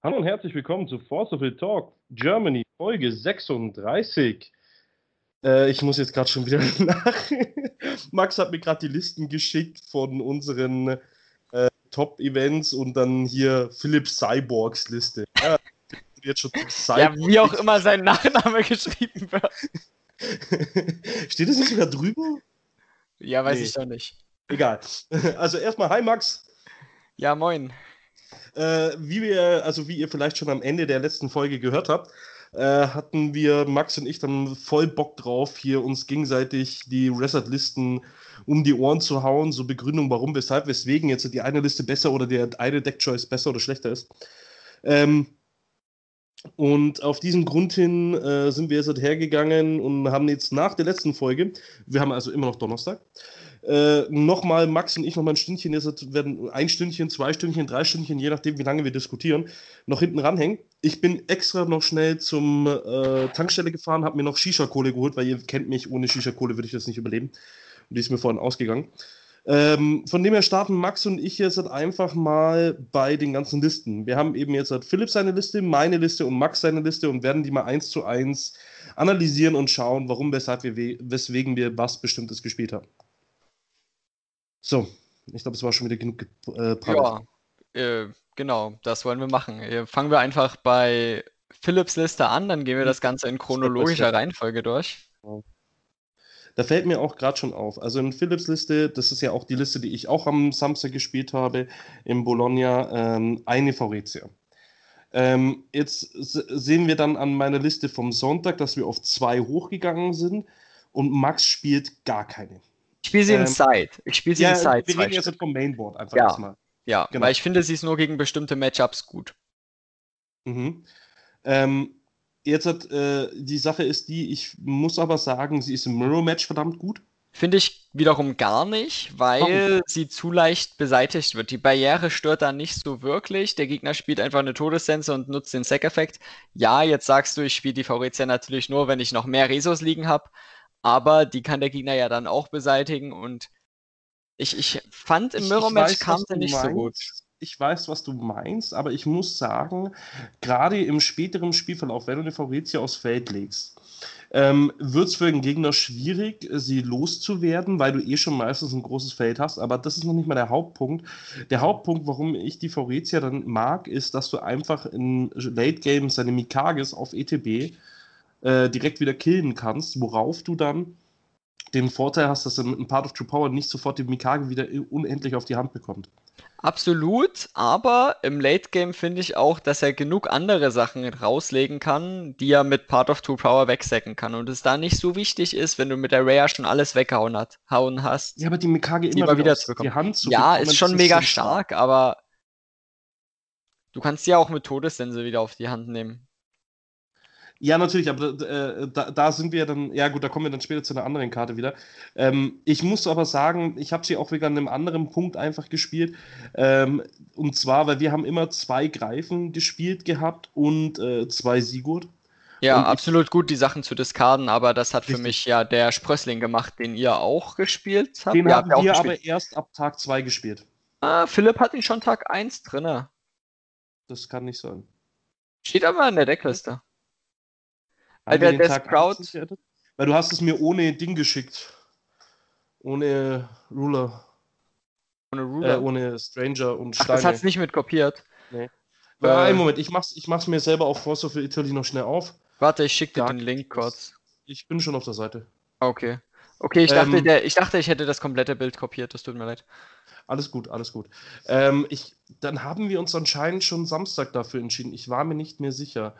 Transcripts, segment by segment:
Hallo und herzlich willkommen zu Force of the Talk Germany, Folge 36. Äh, ich muss jetzt gerade schon wieder nach. Max hat mir gerade die Listen geschickt von unseren äh, Top-Events und dann hier Philipp Cyborgs Liste. Ja, jetzt schon ja, wie auch immer sein Nachname geschrieben wird. Steht das nicht sogar drüber? Ja, weiß nee. ich doch nicht. Egal. Also erstmal, hi Max. Ja, moin. Äh, wie wir, also wie ihr vielleicht schon am Ende der letzten Folge gehört habt, äh, hatten wir, Max und ich, dann voll Bock drauf, hier uns gegenseitig die Reset-Listen um die Ohren zu hauen, so Begründung, warum, weshalb, weswegen jetzt die eine Liste besser oder der eine Deck-Choice besser oder schlechter ist. Ähm, und auf diesen Grund hin äh, sind wir jetzt hergegangen und haben jetzt nach der letzten Folge, wir haben also immer noch Donnerstag, äh, nochmal Max und ich nochmal ein Stündchen, jetzt werden ein Stündchen, zwei Stündchen, drei Stündchen, je nachdem, wie lange wir diskutieren, noch hinten ranhängen. Ich bin extra noch schnell zum äh, Tankstelle gefahren, habe mir noch Shisha-Kohle geholt, weil ihr kennt mich, ohne Shisha-Kohle würde ich das nicht überleben. Und die ist mir vorhin ausgegangen. Ähm, von dem her starten Max und ich jetzt halt einfach mal bei den ganzen Listen. Wir haben eben jetzt halt Philipp seine Liste, meine Liste und Max seine Liste und werden die mal eins zu eins analysieren und schauen, warum, weshalb wir, weswegen wir was Bestimmtes gespielt haben. So, ich glaube, es war schon wieder genug äh, Ja, äh, genau, das wollen wir machen. Äh, fangen wir einfach bei Philips Liste an, dann gehen wir das Ganze in chronologischer Reihenfolge durch. Da fällt mir auch gerade schon auf. Also in Philips Liste, das ist ja auch die Liste, die ich auch am Samstag gespielt habe, in Bologna, ähm, eine Faurecia. Ähm, jetzt sehen wir dann an meiner Liste vom Sonntag, dass wir auf zwei hochgegangen sind und Max spielt gar keine. Ich spiele sie ähm, in Side. Ich spiele sie ja, in Side. Wir reden jetzt vom Mainboard einfach ja. erstmal. Ja, genau. weil ich finde, sie ist nur gegen bestimmte Matchups gut. Mhm. Ähm, jetzt hat äh, die Sache ist die, ich muss aber sagen, sie ist im Mirror-Match verdammt gut. Finde ich wiederum gar nicht, weil Warum? sie zu leicht beseitigt wird. Die Barriere stört da nicht so wirklich. Der Gegner spielt einfach eine Todessense und nutzt den Sack-Effekt. Ja, jetzt sagst du, ich spiele die Faurizia natürlich nur, wenn ich noch mehr Resos liegen habe aber die kann der Gegner ja dann auch beseitigen und ich, ich fand im Mirror-Match kam sie nicht meinst. so gut. Ich weiß, was du meinst, aber ich muss sagen, gerade im späteren Spielverlauf, wenn du eine Faurizia aufs Feld legst, ähm, wird es für den Gegner schwierig, sie loszuwerden, weil du eh schon meistens ein großes Feld hast. Aber das ist noch nicht mal der Hauptpunkt. Der Hauptpunkt, warum ich die Faurizia dann mag, ist, dass du einfach in Late Game seine Mikages auf ETB äh, direkt wieder killen kannst, worauf du dann den Vorteil hast, dass er mit einem Part of True Power nicht sofort die Mikage wieder unendlich auf die Hand bekommt. Absolut, aber im Late Game finde ich auch, dass er genug andere Sachen rauslegen kann, die er mit Part of True Power wegsäcken kann und es da nicht so wichtig ist, wenn du mit der Rare schon alles weggehauen hat, hauen hast. Ja, aber die Mikage immer wieder, wieder zu. Die Hand zu ja, bekommen, ist schon mega stark, aber du kannst sie ja auch mit Todessense wieder auf die Hand nehmen. Ja, natürlich, aber äh, da, da, sind wir dann, ja gut, da kommen wir dann später zu einer anderen Karte wieder. Ähm, ich muss aber sagen, ich habe sie auch wieder an einem anderen Punkt einfach gespielt. Ähm, und zwar, weil wir haben immer zwei Greifen gespielt gehabt und äh, zwei Sigurd. Ja, und absolut gut, die Sachen zu diskarden, aber das hat richtig. für mich ja der Sprössling gemacht, den ihr auch gespielt habt. Den haben wir aber erst ab Tag 2 gespielt. Ah, Philipp hat ihn schon Tag 1 drinne. Das kann nicht sein. Steht aber in der Deckliste. Weil der, der Sprout. Weil du hast es mir ohne Ding geschickt. Ohne Ruler. Ohne Ruler? Äh, ohne Stranger und Steine. Ach, das hat's nicht mit kopiert. Nee. Äh, einen Moment, ich mach's, ich mach's mir selber auf Force of Italy noch schnell auf. Warte, ich schick dir den Link kurz. Ich bin schon auf der Seite. Okay. Okay, ich dachte, ähm, der, ich dachte, ich hätte das komplette Bild kopiert, das tut mir leid. Alles gut, alles gut. Ähm, ich, dann haben wir uns anscheinend schon Samstag dafür entschieden. Ich war mir nicht mehr sicher.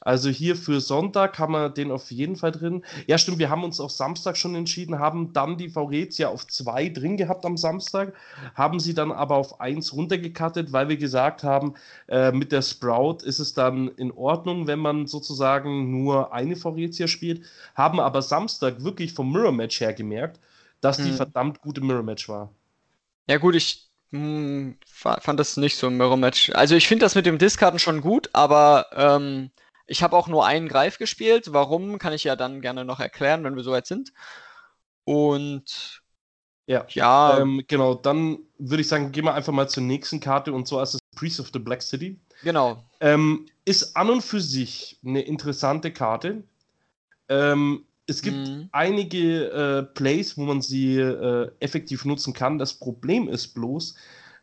Also hier für Sonntag haben wir den auf jeden Fall drin. Ja, stimmt, wir haben uns auf Samstag schon entschieden, haben dann die Faurezia auf zwei drin gehabt am Samstag, haben sie dann aber auf eins runtergekattet, weil wir gesagt haben, äh, mit der Sprout ist es dann in Ordnung, wenn man sozusagen nur eine Faurezia spielt, haben aber Samstag wirklich vom Mirror Match her gemerkt, dass die hm. verdammt gute Mirror Match war. Ja, gut, ich mh, hm, fand das nicht so ein Mirror Match. Also ich finde das mit dem Diskarten schon gut, aber ähm, ich habe auch nur einen Greif gespielt. Warum, kann ich ja dann gerne noch erklären, wenn wir soweit sind. Und ja, ja. Ähm, genau, dann würde ich sagen, gehen wir einfach mal zur nächsten Karte und zwar ist es Priest of the Black City. Genau. Ähm, ist an und für sich eine interessante Karte. Ähm, es gibt mhm. einige äh, Plays, wo man sie äh, effektiv nutzen kann. Das Problem ist bloß,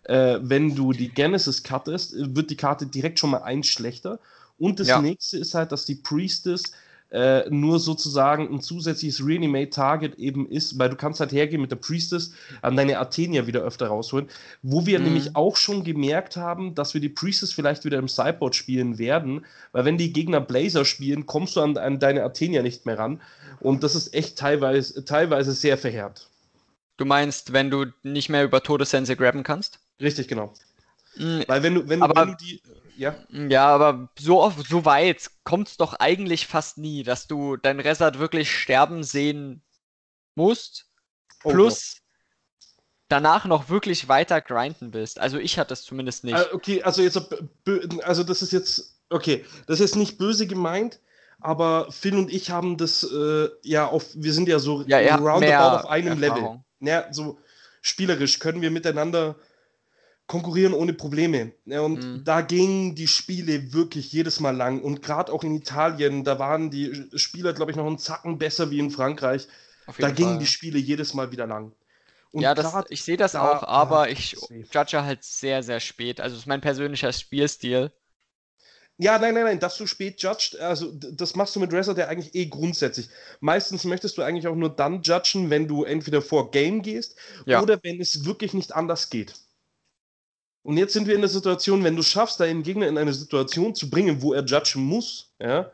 äh, wenn du die Genesis cuttest, wird die Karte direkt schon mal eins schlechter. Und das ja. nächste ist halt, dass die Priestess äh, nur sozusagen ein zusätzliches Reanimate Target eben ist, weil du kannst halt hergehen mit der Priestess an deine Athenia wieder öfter rausholen, wo wir mhm. nämlich auch schon gemerkt haben, dass wir die Priestess vielleicht wieder im Sideboard spielen werden, weil wenn die Gegner Blazer spielen, kommst du an, an deine Athenia nicht mehr ran und das ist echt teilweise, teilweise sehr verheerend. Du meinst, wenn du nicht mehr über Todessense grabben kannst? Richtig, genau. Mhm. Weil wenn du, wenn, aber, wenn du die ja. Ja, aber so, oft, so weit kommt es doch eigentlich fast nie, dass du dein Resort wirklich sterben sehen musst. Oh, plus oh. danach noch wirklich weiter grinden bist. Also ich hatte es zumindest nicht. Ah, okay, also jetzt, also das ist jetzt, okay, das ist nicht böse gemeint, aber Phil und ich haben das äh, ja auf, wir sind ja so ja, roundabout auf einem Erfahrung. Level. Ja, so spielerisch können wir miteinander konkurrieren ohne Probleme. Ja, und mhm. da gingen die Spiele wirklich jedes Mal lang. Und gerade auch in Italien, da waren die Spieler, glaube ich, noch einen Zacken besser wie in Frankreich. Da gingen Fall. die Spiele jedes Mal wieder lang. Und ja, das, ich sehe das da, auch, aber ich safe. judge halt sehr, sehr spät. Also, das ist mein persönlicher Spielstil. Ja, nein, nein, nein, dass du spät judgst, also das machst du mit Resort ja eigentlich eh grundsätzlich. Meistens möchtest du eigentlich auch nur dann judgen, wenn du entweder vor Game gehst ja. oder wenn es wirklich nicht anders geht. Und jetzt sind wir in der Situation, wenn du schaffst, deinen Gegner in eine Situation zu bringen, wo er judgen muss, ja,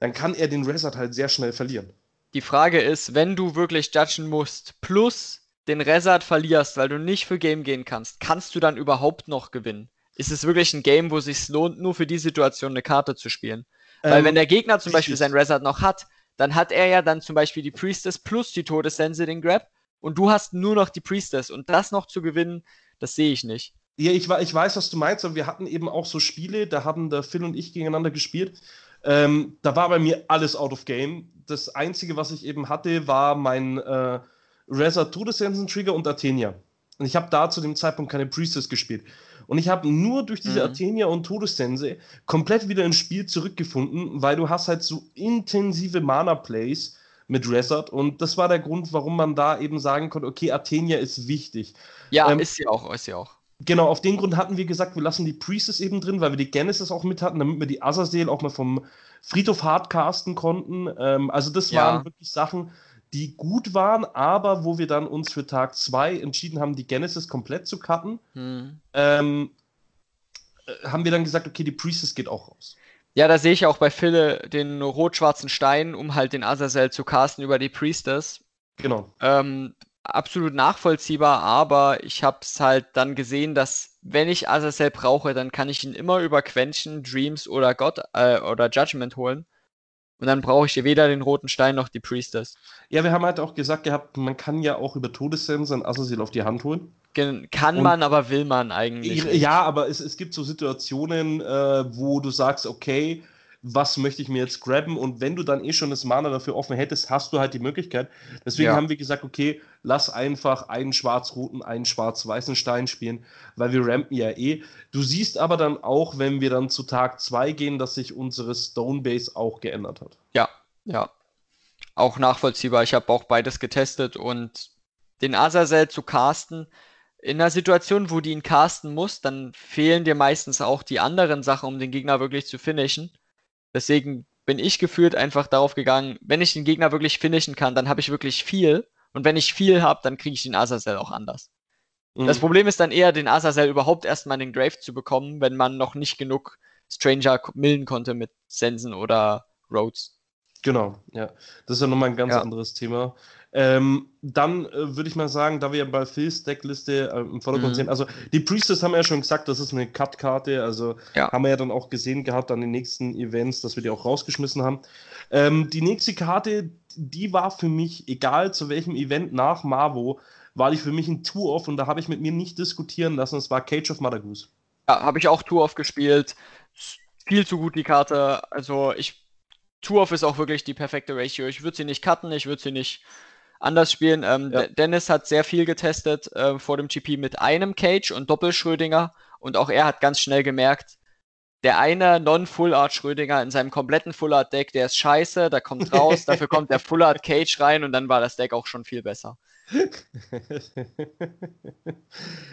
dann kann er den Resort halt sehr schnell verlieren. Die Frage ist, wenn du wirklich judgen musst, plus den Resort verlierst, weil du nicht für Game gehen kannst, kannst du dann überhaupt noch gewinnen? Ist es wirklich ein Game, wo es sich lohnt, nur für die Situation eine Karte zu spielen? Ähm, weil wenn der Gegner zum Beispiel sein Resort noch hat, dann hat er ja dann zum Beispiel die Priestess plus die Todessense den Grab und du hast nur noch die Priestess und das noch zu gewinnen, das sehe ich nicht. Ja, ich, ich weiß, was du meinst, aber wir hatten eben auch so Spiele, da haben der Phil und ich gegeneinander gespielt. Ähm, da war bei mir alles out of game. Das Einzige, was ich eben hatte, war mein äh, Reza Todessensen Trigger und Athenia. Und ich habe da zu dem Zeitpunkt keine Priestess gespielt. Und ich habe nur durch diese mhm. Athenia und Todessense komplett wieder ins Spiel zurückgefunden, weil du hast halt so intensive Mana-Plays mit Resort und das war der Grund, warum man da eben sagen konnte, okay, Athenia ist wichtig. Ja, ähm, ist sie auch, ist sie auch. Genau, auf den Grund hatten wir gesagt, wir lassen die Priestess eben drin, weil wir die Genesis auch mit hatten, damit wir die Azazel auch mal vom Friedhof hardcasten konnten. Ähm, also das ja. waren wirklich Sachen, die gut waren, aber wo wir dann uns für Tag 2 entschieden haben, die Genesis komplett zu cutten, hm. ähm, äh, haben wir dann gesagt, okay, die Priestess geht auch raus. Ja, da sehe ich auch bei Phil den rot-schwarzen Stein, um halt den Azazel zu casten über die Priestess. Genau. Ähm, absolut nachvollziehbar, aber ich habe es halt dann gesehen, dass wenn ich Azazel brauche, dann kann ich ihn immer über Quenchen, Dreams oder God äh, oder Judgment holen. Und dann brauche ich weder den roten Stein noch die Priestess. Ja, wir haben halt auch gesagt gehabt, man kann ja auch über Todessense Azazel auf die Hand holen. Kann Und man, aber will man eigentlich. Nicht. Ja, aber es, es gibt so Situationen, äh, wo du sagst, okay, was möchte ich mir jetzt grabben und wenn du dann eh schon das Mana dafür offen hättest, hast du halt die Möglichkeit. Deswegen ja. haben wir gesagt, okay, lass einfach einen schwarz-roten, einen schwarz-weißen Stein spielen, weil wir rampen ja eh. Du siehst aber dann auch, wenn wir dann zu Tag 2 gehen, dass sich unsere Stonebase auch geändert hat. Ja, ja. Auch nachvollziehbar. Ich habe auch beides getestet und den Azazel zu casten, in einer Situation, wo du ihn casten musst, dann fehlen dir meistens auch die anderen Sachen, um den Gegner wirklich zu finishen. Deswegen bin ich gefühlt einfach darauf gegangen, wenn ich den Gegner wirklich finishen kann, dann habe ich wirklich viel. Und wenn ich viel habe, dann kriege ich den Azazel auch anders. Mhm. Das Problem ist dann eher, den Azazel überhaupt erstmal in den Grave zu bekommen, wenn man noch nicht genug Stranger milden konnte mit Sensen oder Rhodes. Genau, ja. Das ist ja nochmal ein ganz ja. anderes Thema. Ähm, dann äh, würde ich mal sagen, da wir ja bei Phil's Deckliste äh, im Vordergrund mhm. sehen, also die Priestess haben ja schon gesagt, das ist eine Cut-Karte, also ja. haben wir ja dann auch gesehen gehabt an den nächsten Events, dass wir die auch rausgeschmissen haben. Ähm, die nächste Karte, die war für mich, egal zu welchem Event nach Marvo, war die für mich ein Tour-Off und da habe ich mit mir nicht diskutieren lassen, es war Cage of Mother Goose. Ja, habe ich auch Tour-Off gespielt. Viel zu gut die Karte. Also ich Tour-Off ist auch wirklich die perfekte Ratio. Ich würde sie nicht cutten, ich würde sie nicht anders spielen. Ähm, ja. Dennis hat sehr viel getestet äh, vor dem GP mit einem Cage und Doppelschrödinger und auch er hat ganz schnell gemerkt, der eine Non-Full-Art Schrödinger in seinem kompletten Full-Art-Deck, der ist scheiße, da kommt raus, dafür kommt der Full-Art Cage rein und dann war das Deck auch schon viel besser.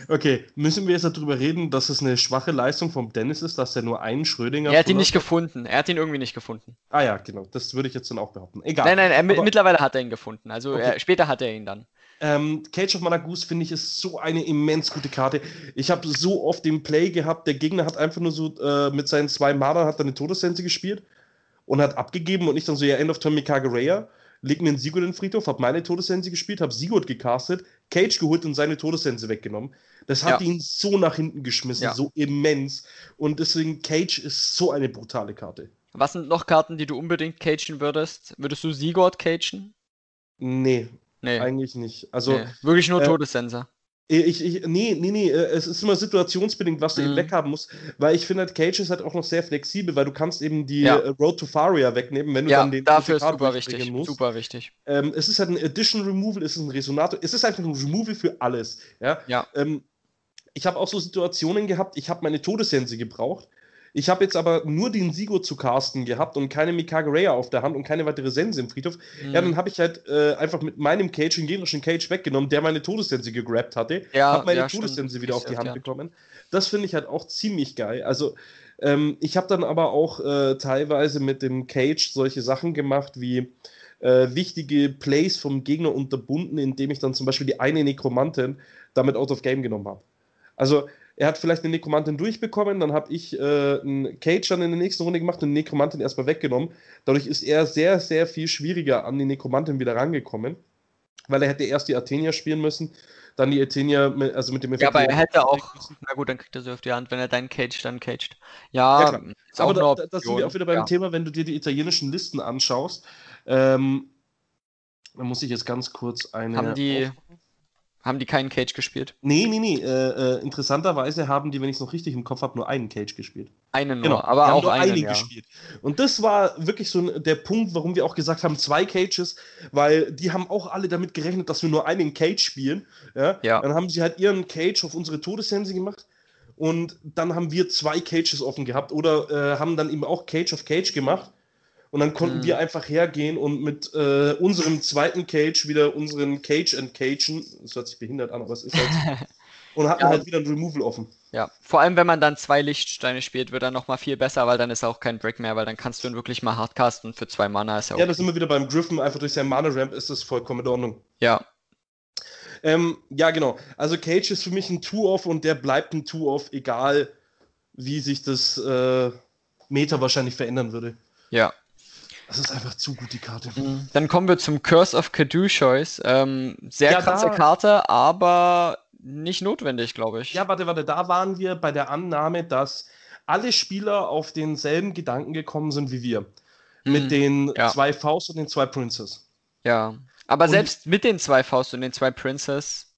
okay, müssen wir jetzt darüber reden, dass es eine schwache Leistung vom Dennis ist, dass er nur einen Schrödinger. Er hat ihn nicht gefunden. Er hat ihn irgendwie nicht gefunden. Ah ja, genau. Das würde ich jetzt dann auch behaupten. Egal. Nein, nein, er, mittlerweile hat er ihn gefunden. Also okay. er, später hat er ihn dann. Ähm, Cage of Managus finde ich ist so eine immens gute Karte. Ich habe so oft den Play gehabt, der Gegner hat einfach nur so äh, mit seinen zwei Mana hat eine Todessense gespielt und hat abgegeben und ich dann so, ja, End of Turn Mikage leg mir einen Sigurd in den Friedhof, habe meine Todessense gespielt, habe Sigurd gecastet, Cage geholt und seine Todessense weggenommen. Das hat ja. ihn so nach hinten geschmissen, ja. so immens. Und deswegen, Cage ist so eine brutale Karte. Was sind noch Karten, die du unbedingt cagen würdest? Würdest du Sigurd cagen? Nee, Nee. Eigentlich nicht. Also, nee. Wirklich nur äh, Todessensor. Ich, ich, nee, nee, nee, äh, es ist immer situationsbedingt, was du mhm. eben weghaben musst, weil ich finde, halt, Cage ist halt auch noch sehr flexibel, weil du kannst eben die ja. Äh, Road to Faria wegnehmen, wenn du ja, dann den dafür ist super wichtig, musst. super wichtig. Ähm, es ist halt ein Addition Removal, es ist ein Resonator, es ist einfach ein Removal für alles, ja. ja. Ähm, ich habe auch so Situationen gehabt, ich habe meine Todessense gebraucht, ich habe jetzt aber nur den Sigo zu casten gehabt und keine Mikage Raya auf der Hand und keine weitere Sense im Friedhof. Mhm. Ja, dann habe ich halt äh, einfach mit meinem Cage den gegnerischen Cage weggenommen, der meine Todessense gegrabt hatte. Ja, habe meine ja, Todessense wieder auf die Hand ja. bekommen. Das finde ich halt auch ziemlich geil. Also, ähm, ich habe dann aber auch äh, teilweise mit dem Cage solche Sachen gemacht wie. Äh, wichtige Plays vom Gegner unterbunden, indem ich dann zum Beispiel die eine Nekromantin damit out of game genommen habe. Also er hat vielleicht eine Nekromantin durchbekommen, dann habe ich äh, einen Cage dann in der nächsten Runde gemacht und eine Nekromantin erstmal weggenommen. Dadurch ist er sehr, sehr viel schwieriger an die Nekromantin wieder rangekommen, weil er hätte erst die Athenia spielen müssen, dann die Athenia, mit, also mit dem Effekt. Ja, aber er hätte auch, na gut, dann kriegt er sie auf die Hand, wenn er deinen Cage dann caged. Ja, ja aber da, da, sind wir auch wieder beim ja. Thema, wenn du dir die italienischen Listen anschaust. Ähm, da muss ich jetzt ganz kurz eine. Haben die. Aufmachen. Haben die keinen Cage gespielt? Nee, nee, nee. Äh, äh, interessanterweise haben die, wenn ich es noch richtig im Kopf habe, nur einen Cage gespielt. Einen nur, genau. aber die auch nur einen, einen ja. gespielt. Und das war wirklich so der Punkt, warum wir auch gesagt haben, zwei Cages, weil die haben auch alle damit gerechnet, dass wir nur einen Cage spielen. Ja? ja. Dann haben sie halt ihren Cage auf unsere Todessense gemacht. Und dann haben wir zwei Cages offen gehabt oder äh, haben dann eben auch Cage of Cage gemacht und dann konnten mhm. wir einfach hergehen und mit äh, unserem zweiten Cage wieder unseren Cage entcagen. Das hört sich behindert an, aber es ist halt. und hatten ja. halt wieder ein Removal offen. Ja, vor allem wenn man dann zwei Lichtsteine spielt, wird er nochmal viel besser, weil dann ist auch kein Break mehr, weil dann kannst du ihn wirklich mal hardcasten für zwei Mana ist ja Ja, das sind wir wieder beim Griffin, einfach durch sein Mana-Ramp ist das vollkommen in Ordnung. Ja. Ähm, ja, genau. Also Cage ist für mich ein Two-Off und der bleibt ein Two-Off, egal wie sich das äh, Meta wahrscheinlich verändern würde. Ja. Das ist einfach zu gut, die Karte. Mhm. Dann kommen wir zum Curse of Caduceus. Ähm, sehr ja, krasse Karte, aber nicht notwendig, glaube ich. Ja, warte, warte, da waren wir bei der Annahme, dass alle Spieler auf denselben Gedanken gekommen sind wie wir. Mhm. Mit den ja. zwei Faust und den zwei Princes. Ja, aber und selbst mit den zwei Faust und den zwei Princes,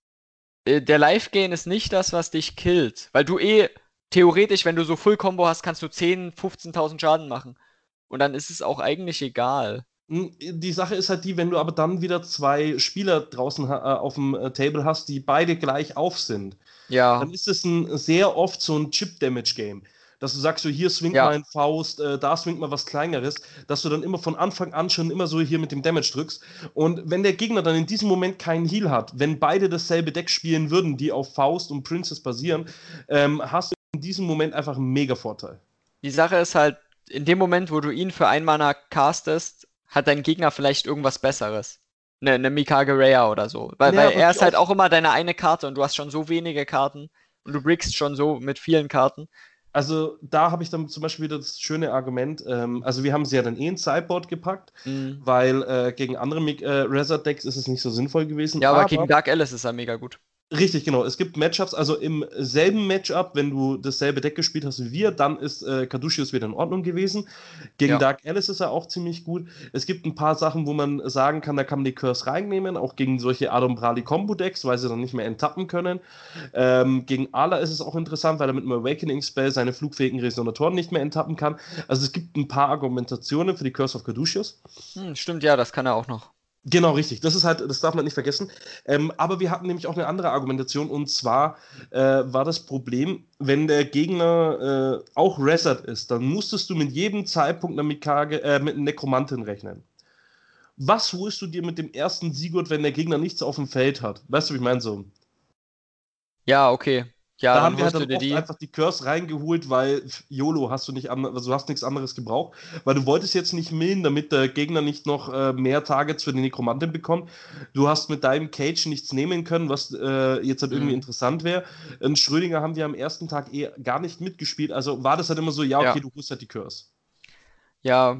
äh, der Live-Gain ist nicht das, was dich killt. Weil du eh, theoretisch, wenn du so Full-Combo hast, kannst du 10.000, 15.000 Schaden machen. Und dann ist es auch eigentlich egal. Hm, die Sache ist halt die, wenn du aber dann wieder zwei Spieler draußen äh, auf dem äh, Table hast, die beide gleich auf sind, ja. dann ist es ein, sehr oft so ein Chip-Damage-Game. Dass du sagst, so hier swingt ja. mal ein Faust, äh, da swingt mal was Kleineres, dass du dann immer von Anfang an schon immer so hier mit dem Damage drückst. Und wenn der Gegner dann in diesem Moment keinen Heal hat, wenn beide dasselbe Deck spielen würden, die auf Faust und Princess basieren, ähm, hast du in diesem Moment einfach einen mega Vorteil. Die Sache ist halt, in dem Moment, wo du ihn für ein Mana castest, hat dein Gegner vielleicht irgendwas Besseres. Eine, eine Mikage Raya oder so. Weil, ja, weil er ist halt auch immer deine eine Karte und du hast schon so wenige Karten und du brickst schon so mit vielen Karten. Also da habe ich dann zum Beispiel wieder das schöne Argument, ähm, also wir haben sie ja dann eh ins Sideboard gepackt, mhm. weil äh, gegen andere äh, Resort-Decks ist es nicht so sinnvoll gewesen. Ja, aber, aber gegen Dark Alice ist er mega gut. Richtig, genau. Es gibt Matchups, also im selben Matchup, wenn du dasselbe Deck gespielt hast wie wir, dann ist äh, Caduceus wieder in Ordnung gewesen. Gegen ja. Dark Alice ist er auch ziemlich gut. Es gibt ein paar Sachen, wo man sagen kann, da kann man die Curse reinnehmen, auch gegen solche Adumbrali Combo Decks, weil sie dann nicht mehr enttappen können. Ähm, gegen Ala ist es auch interessant, weil er mit einem Awakening Spell seine flugfähigen Resonatoren nicht mehr enttappen kann. Also es gibt ein paar Argumentationen für die Curse of Caduceus. Hm, stimmt, ja, das kann er auch noch. Genau, richtig. Das ist halt, das darf man nicht vergessen. Ähm, aber wir hatten nämlich auch eine andere Argumentation und zwar äh, war das Problem, wenn der Gegner äh, auch Reset ist, dann musstest du mit jedem Zeitpunkt eine Mikage, äh, mit einer Nekromantin rechnen. Was holst du dir mit dem ersten Sigurd, wenn der Gegner nichts auf dem Feld hat? Weißt du, wie ich meine so? Ja, okay. Ja, da haben wir halt dann die. einfach die Curse reingeholt, weil YOLO hast du nicht, also du hast nichts anderes gebraucht, weil du wolltest jetzt nicht millen, damit der Gegner nicht noch äh, mehr Targets für die Nekromantin bekommt. Du hast mit deinem Cage nichts nehmen können, was äh, jetzt halt irgendwie Mhm. interessant wäre. In Schrödinger haben wir am ersten Tag eh gar nicht mitgespielt, also war das halt immer so, ja, okay, Ja. du holst halt die Curse. Ja,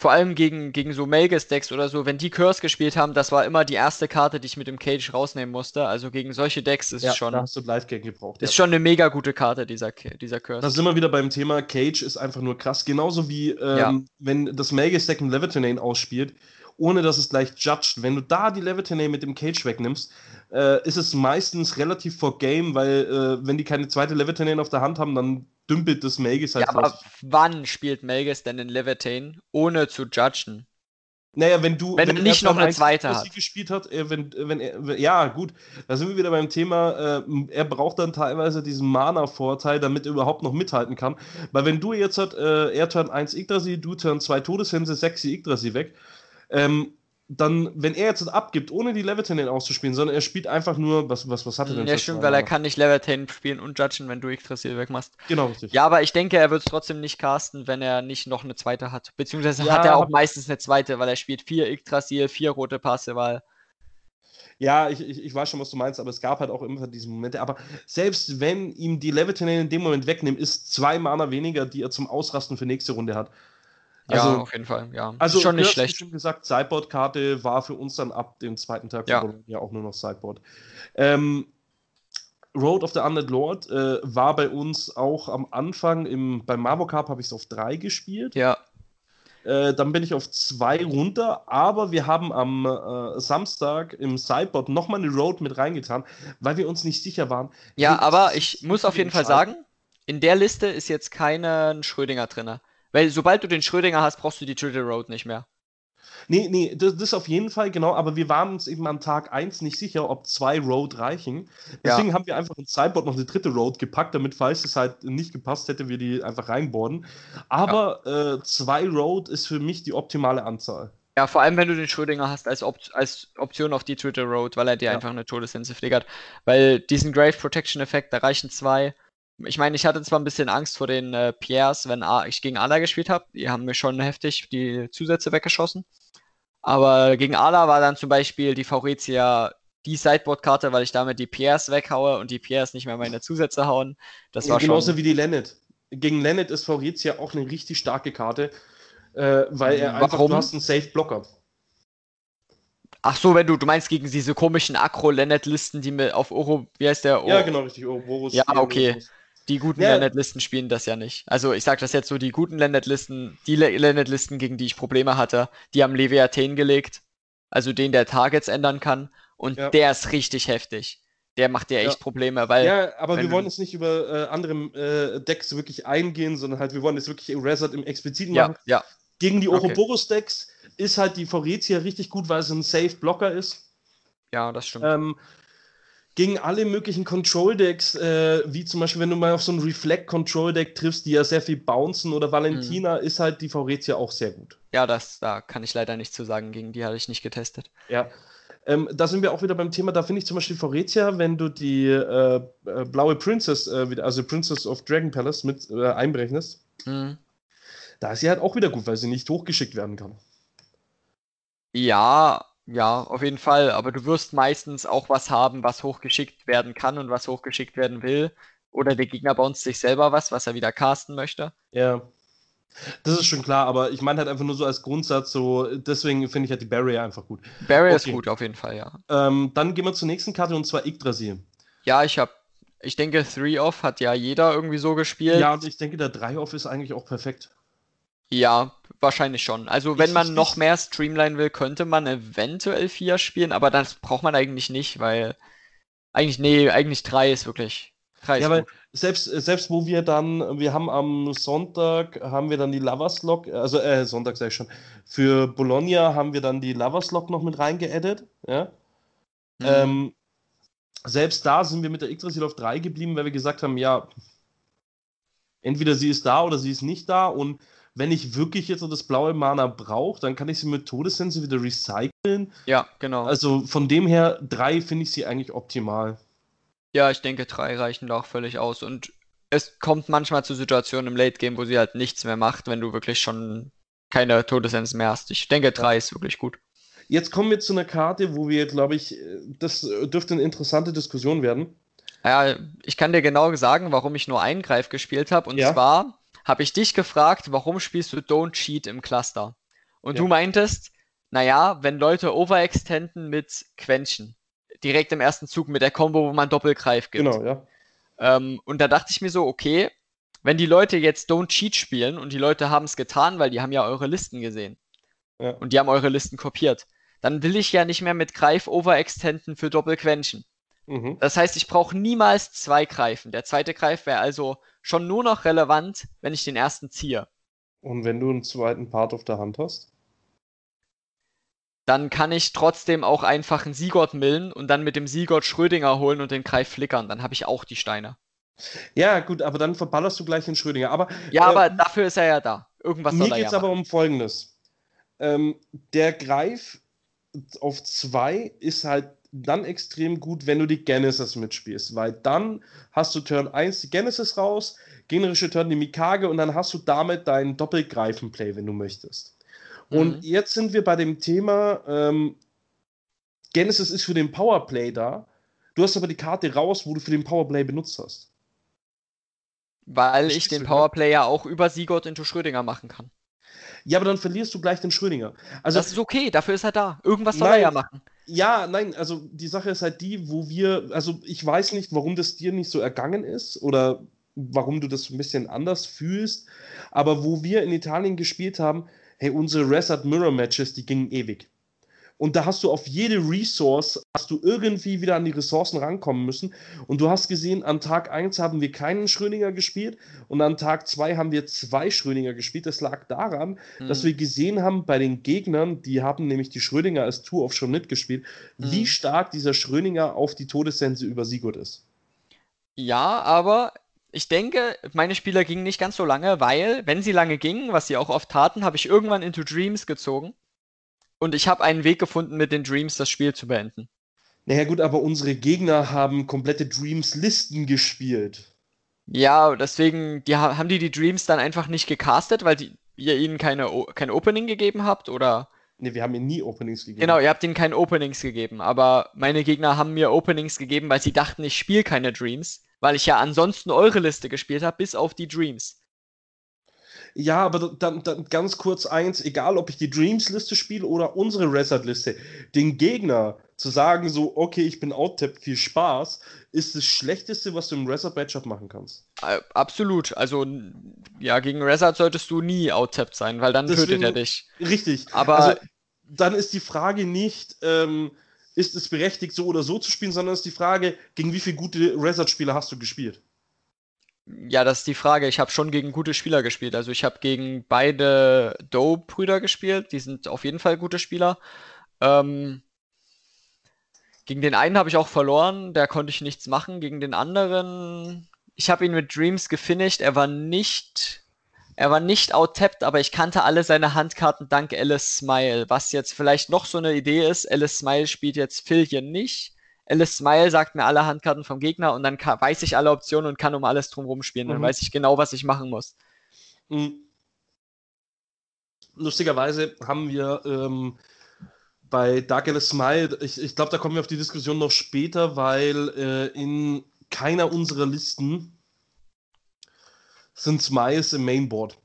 vor allem gegen, gegen so Melges-Decks oder so, wenn die Curse gespielt haben, das war immer die erste Karte, die ich mit dem Cage rausnehmen musste. Also gegen solche Decks ist Ja, schon, da hast du Live-Game gebraucht. ist ja. schon eine mega gute Karte, dieser, dieser Curse. Da sind wir wieder beim Thema, Cage ist einfach nur krass. Genauso wie ähm, Ja. wenn das Magus Deck ein Levitinane ausspielt, ohne dass es gleich judged. Wenn du da die Levitinane mit dem Cage wegnimmst, äh, ist es meistens relativ vor Game, weil äh, wenn die keine zweite Levitinane auf der Hand haben, dann dümpelt das Magus halt ja, aber wann spielt Melges denn in Levitain, ohne zu judgen? Naja, wenn du. Wenn er nicht noch eine 1 zweite hat. gespielt hat, äh, wenn, wenn er, ja, gut, da sind wir wieder beim Thema, äh, er braucht dann teilweise diesen Mana-Vorteil, damit er überhaupt noch mithalten kann. Weil wenn du jetzt hat, äh, er Turn 1 Yggdrasil, du Turn 2 Todeshänse, 6 Yggdrasil weg, ähm, dann, wenn er jetzt abgibt, ohne die Levitinane auszuspielen, sondern er spielt einfach nur, was, was, was hat er denn Ja, stimmt, weil er kann nicht Levitain spielen und judgen, wenn du Yggdrasil wegmachst. Genau, richtig. Ja, aber ich denke, er wird es trotzdem nicht casten, wenn er nicht noch eine zweite hat. Beziehungsweise Ja, hat er auch meistens eine zweite, weil er spielt vier Yggdrasil, vier rote Passe, weil Ja, ich, ich, ich weiß schon, was du meinst, aber es gab halt auch immer diese Momente. Aber selbst wenn ihm die Levitinane in dem Moment wegnehmen, ist zwei Mana weniger, die er zum Ausrasten für nächste Runde hat. Ja, Also, auf jeden Fall, ja. also schon nicht schlecht. schon gesagt, Sideboard-Karte war für uns dann ab dem zweiten Tag Ja. ja auch nur noch Sideboard. Ähm, Road of the Undead Lord äh, war bei uns auch am Anfang, im, beim Marvel Cup habe ich es auf drei gespielt. Ja, Äh, dann bin ich auf zwei runter, aber wir haben am äh, Samstag im Sideboard nochmal eine Road mit reingetan, weil wir uns nicht sicher waren. ja, aber ich muss auf jeden Fall sagen, in der Liste ist jetzt kein Schrödinger drin. Weil sobald du den Schrödinger hast, brauchst du die Triple Road nicht mehr. Nee, nee, das, das auf jeden Fall, genau, aber wir waren uns eben an Tag 1 nicht sicher, ob zwei Road reichen. Deswegen haben wir einfach ins Sideboard noch eine dritte Road gepackt, damit, falls es halt nicht gepasst hätte, wir die einfach reinboarden. Aber äh, zwei Road ist für mich die optimale Anzahl. Ja, vor allem wenn du den Schrödinger hast als, Op als Option auf die Triple Road, weil er dir Ja. einfach eine Todessense flickert. Weil diesen Grave Protection Effekt, da reichen zwei. Ich meine, ich hatte zwar ein bisschen Angst vor den äh, Pierres, wenn A ich gegen Ala gespielt habe. Die haben mir schon heftig die Zusätze weggeschossen. Aber gegen Ala war dann zum Beispiel die Faurecia die Sideboard-Karte, weil ich damit die Pierres weghaue und die Pierres nicht mehr meine Zusätze hauen. Das war Genauso schon. wie die Lennet. Gegen Lennet ist Faurizia auch eine richtig starke Karte, äh, weil er einfach, Warum? du hast einen Safe-Blocker. Ach so, wenn du, du meinst gegen diese komischen Akro-Lennet-Listen, die mir auf Oro, wie heißt der? Ja, Oh, genau, richtig. Ouroboros Ja, okay. sowas. Die guten Ja. Landed-Listen spielen das ja nicht. Also ich sag das jetzt so, die guten Landed-Listen, die Landed-Listen, gegen die ich Probleme hatte, die haben Leviathan gelegt. Also den, der Targets ändern kann. Und Ja. der ist richtig heftig. Der macht dir Ja. echt Probleme, weil. Ja, aber wir wollen jetzt nicht über äh, andere äh, Decks wirklich eingehen, sondern halt, wir wollen jetzt wirklich Resort im Expliziten ja, machen. ja. Gegen die Okay. Ouroboros-Decks ist halt die Faurizia richtig gut, weil es ein Safe-Blocker ist. Ja, das stimmt. Ähm, gegen alle möglichen Control-Decks, äh, wie zum Beispiel, wenn du mal auf so ein Reflect-Control-Deck triffst, die ja sehr viel bouncen oder Valentina, Mhm. ist halt die Faurizia auch sehr gut. Ja, das, da kann ich leider nichts zu sagen. Gegen die hatte ich nicht getestet. Ja. Ähm, da sind wir auch wieder beim Thema, da finde ich zum Beispiel Faurizia, wenn du die äh, äh, blaue Princess, äh, wieder, also Princess of Dragon Palace mit äh, einberechnest, Mhm. da ist sie halt auch wieder gut, weil sie nicht hochgeschickt werden kann. Ja, ja, auf jeden Fall. Aber du wirst meistens auch was haben, was hochgeschickt werden kann und was hochgeschickt werden will. Oder der Gegner bounced sich selber was, was er wieder casten möchte. Ja. Das ist schon klar, aber ich meine halt einfach nur so als Grundsatz, so deswegen finde ich halt die Barrier einfach gut. Barrier ist Okay. gut, auf jeden Fall, ja. Ähm, dann gehen wir zur nächsten Karte und zwar Yggdrasil. Ja, ich habe, ich denke, Three Off hat ja jeder irgendwie so gespielt. Ja, und ich denke, der 3-Off ist eigentlich auch perfekt. Ja, wahrscheinlich schon. Also, wenn Ich- man ich- noch mehr Streamline will, könnte man eventuell 4 spielen, aber das braucht man eigentlich nicht, weil eigentlich, nee, eigentlich 3 ist wirklich. Kreis. Ja, weil selbst, selbst wo wir dann, wir haben am Sonntag, haben wir dann die Lovers Lock, also äh, Sonntag sag ich schon, für Bologna haben wir dann die Lovers Lock noch mit reingeaddet, ja. Mhm. Ähm, selbst da sind wir mit der Yggdrasil auf 3 geblieben, weil wir gesagt haben, ja, entweder sie ist da oder sie ist nicht da und wenn ich wirklich jetzt das blaue Mana brauche, dann kann ich sie mit Todessense wieder recyceln. Ja, genau. Also von dem her, 3 finde ich sie eigentlich optimal. Ja, ich denke, drei reichen da auch völlig aus. Und es kommt manchmal zu Situationen im Late Game, wo sie halt nichts mehr macht, wenn du wirklich schon keine Todessense mehr hast. Ich denke, drei ja. ist wirklich gut. Jetzt kommen wir zu einer Karte, wo wir, glaube ich, das dürfte eine interessante Diskussion werden. Ja, ich kann dir genau sagen, warum ich nur einen Greif gespielt habe. Und ja. zwar habe ich dich gefragt, warum spielst du Don't Cheat im Cluster? Und ja. du meintest, naja, wenn Leute overextenden mit Quenchen direkt im ersten Zug mit der Combo, wo man Doppelgreif gibt. Genau, ja. Ähm, und da dachte ich mir so, okay, wenn die Leute jetzt Don't Cheat spielen und die Leute haben es getan, weil die haben ja eure Listen gesehen. Ja. Und die haben eure Listen kopiert. Dann will ich ja nicht mehr mit Greif overextenden für Doppelquenchen. Mhm. Das heißt, ich brauche niemals zwei Greifen. Der zweite Greif wäre also schon nur noch relevant, wenn ich den ersten ziehe. Und wenn du einen zweiten Part auf der Hand hast? dann kann ich trotzdem auch einfach einen Sigurd millen und dann mit dem Sigurd Schrödinger holen und den Greif flickern. Dann habe ich auch die Steine. Ja, gut, aber dann verballerst du gleich den Schrödinger. Aber, ja, äh, aber dafür ist er ja da. Irgendwas Mir geht es ja aber um Folgendes. Ähm, der Greif auf 2 ist halt dann extrem gut, wenn du die Genesis mitspielst, weil dann hast du Turn 1 die Genesis raus, gegnerische Turn die Mikage und dann hast du damit deinen Doppelgreifen-Play, wenn du möchtest. Und mhm. jetzt sind wir bei dem Thema, ähm, Genesis ist für den Powerplay da. Du hast aber die Karte raus, wo du für den Powerplay benutzt hast. Weil Verstehst ich den Powerplay ja auch über Sigurd into Schrödinger machen kann. Ja, aber dann verlierst du gleich den Schrödinger. Also, das ist okay, dafür ist er da. Irgendwas soll nein, er ja machen. Ja, nein, also die Sache ist halt die, wo wir, also ich weiß nicht, warum das dir nicht so ergangen ist oder warum du das ein bisschen anders fühlst, aber wo wir in Italien gespielt haben, hey, unsere Reset Mirror Matches, die gingen ewig. Und da hast du auf jede Resource, hast du irgendwie wieder an die Ressourcen rankommen müssen. Und du hast gesehen, an Tag 1 haben wir keinen Schrödinger gespielt und an Tag 2 haben wir zwei Schrödinger gespielt. Das lag daran, mhm. dass wir gesehen haben bei den Gegnern, die haben nämlich die Schrödinger als Tour of schon mitgespielt, mhm. wie stark dieser Schrödinger auf die Todessense über Sigurd ist. Ja, aber ich denke, meine Spieler gingen nicht ganz so lange, weil, wenn sie lange gingen, was sie auch oft taten, habe ich irgendwann into Dreams gezogen. Und ich habe einen Weg gefunden, mit den Dreams das Spiel zu beenden. Naja, gut, aber unsere Gegner haben komplette Dreams-Listen gespielt. Ja, deswegen die, haben die die Dreams dann einfach nicht gecastet, weil die, ihr ihnen keine, kein Opening gegeben habt, oder? Ne, wir haben ihnen nie Openings gegeben. Genau, ihr habt ihnen keine Openings gegeben, aber meine Gegner haben mir Openings gegeben, weil sie dachten, ich spiele keine Dreams weil ich ja ansonsten eure Liste gespielt habe, bis auf die Dreams. Ja, aber dann, dann ganz kurz eins, egal ob ich die Dreams-Liste spiele oder unsere Resort-Liste, den Gegner zu sagen, so, okay, ich bin out-tapped, viel Spaß, ist das Schlechteste, was du im Resort-Matchup machen kannst. Äh, absolut. Also, ja, gegen Resort solltest du nie out-tapped sein, weil dann Deswegen, tötet er dich. Richtig. Aber also, dann ist die Frage nicht, ähm, ist es berechtigt, so oder so zu spielen, sondern ist die Frage, gegen wie viele gute Resort-Spieler hast du gespielt? Ja, das ist die Frage. Ich habe schon gegen gute Spieler gespielt. Also ich habe gegen beide Doe-Brüder gespielt. Die sind auf jeden Fall gute Spieler. Ähm, gegen den einen habe ich auch verloren. Da konnte ich nichts machen. Gegen den anderen, ich habe ihn mit Dreams gefinisht. Er war nicht er war nicht outtapped, aber ich kannte alle seine Handkarten dank Alice Smile. Was jetzt vielleicht noch so eine Idee ist, Alice Smile spielt jetzt Phil hier nicht. Alice Smile sagt mir alle Handkarten vom Gegner und dann kann, weiß ich alle Optionen und kann um alles drumherum spielen. Dann mhm. weiß ich genau, was ich machen muss. Mhm. Lustigerweise haben wir ähm, bei Dark Alice Smile, ich, ich glaube, da kommen wir auf die Diskussion noch später, weil äh, in keiner unserer Listen sind Smiles im Mainboard.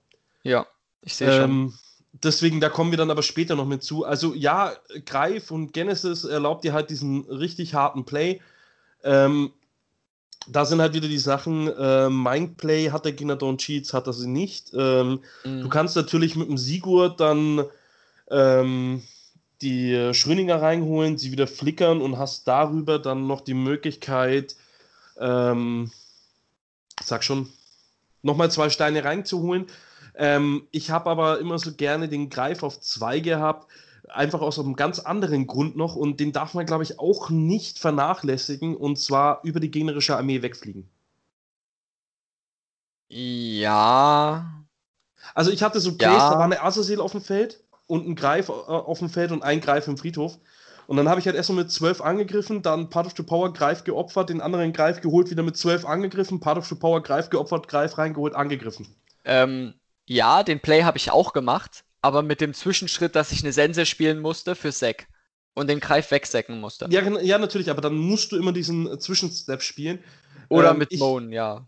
Ja, ich sehe schon. Deswegen, da kommen wir dann aber später noch mit zu. Also ja, Greif und Genesis erlaubt dir halt diesen richtig harten Play. Ähm, da sind halt wieder die Sachen, äh, Mindplay hat der Gegner Don't Cheats, hat er sie nicht. Ähm, mhm. Du kannst natürlich mit dem Sigurd dann ähm, die Schröninger reinholen, sie wieder flickern und hast darüber dann noch die Möglichkeit, ähm, sag schon, nochmal zwei Steine reinzuholen. Ähm, ich habe aber immer so gerne den Greif auf zwei gehabt, einfach aus einem ganz anderen Grund noch und den darf man, glaube ich, auch nicht vernachlässigen und zwar über die gegnerische Armee wegfliegen. Ja. Also ich hatte so Plays, ja. da war eine Azazel auf dem Feld und ein Greif äh, auf dem Feld und ein Greif im Friedhof. Und dann habe ich halt erstmal mit 12 angegriffen, dann Part of the Power, Greif geopfert, den anderen Greif geholt, wieder mit 12 angegriffen, Part of the Power, Greif geopfert, Greif reingeholt, angegriffen. Ähm, ja, den Play habe ich auch gemacht, aber mit dem Zwischenschritt, dass ich eine Sense spielen musste für Sack und den Greif wegsäcken musste. Ja, ja, natürlich, aber dann musst du immer diesen äh, Zwischenstep spielen. Oder ähm, mit ich, Moan, ja.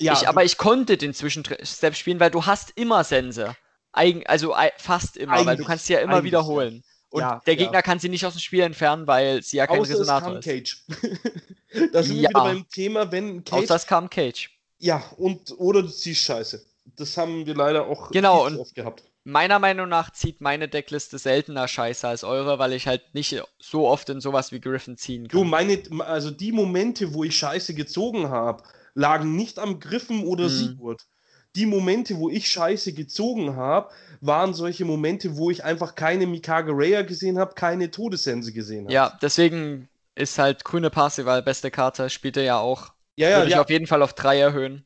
ja ich, aber ich konnte den Zwischenstep spielen, weil du hast immer Sense. Eigen, also fast immer, weil du kannst sie ja immer wiederholen. Ja. Und ja, der Gegner ja. kann sie nicht aus dem Spiel entfernen, weil sie ja kein Außer Resonator es kam ist. Cage. da sind wir wieder beim Thema, wenn Cage. Außer es kam Cage. Ja, und oder du ziehst Scheiße. Das haben wir leider auch genau, und oft gehabt. Meiner Meinung nach zieht meine Deckliste seltener Scheiße als eure, weil ich halt nicht so oft in sowas wie Griffin ziehen kann. Du, meine, also die Momente, wo ich Scheiße gezogen habe, lagen nicht am Griffen oder hm. Sigurd die Momente, wo ich Scheiße gezogen habe, waren solche Momente, wo ich einfach keine Mikage Raya gesehen habe, keine Todessense gesehen habe. Ja, deswegen ist halt grüne Parsival beste Karte, spielt er ja auch. Ja, ja, Würde ich auf jeden Fall auf drei erhöhen.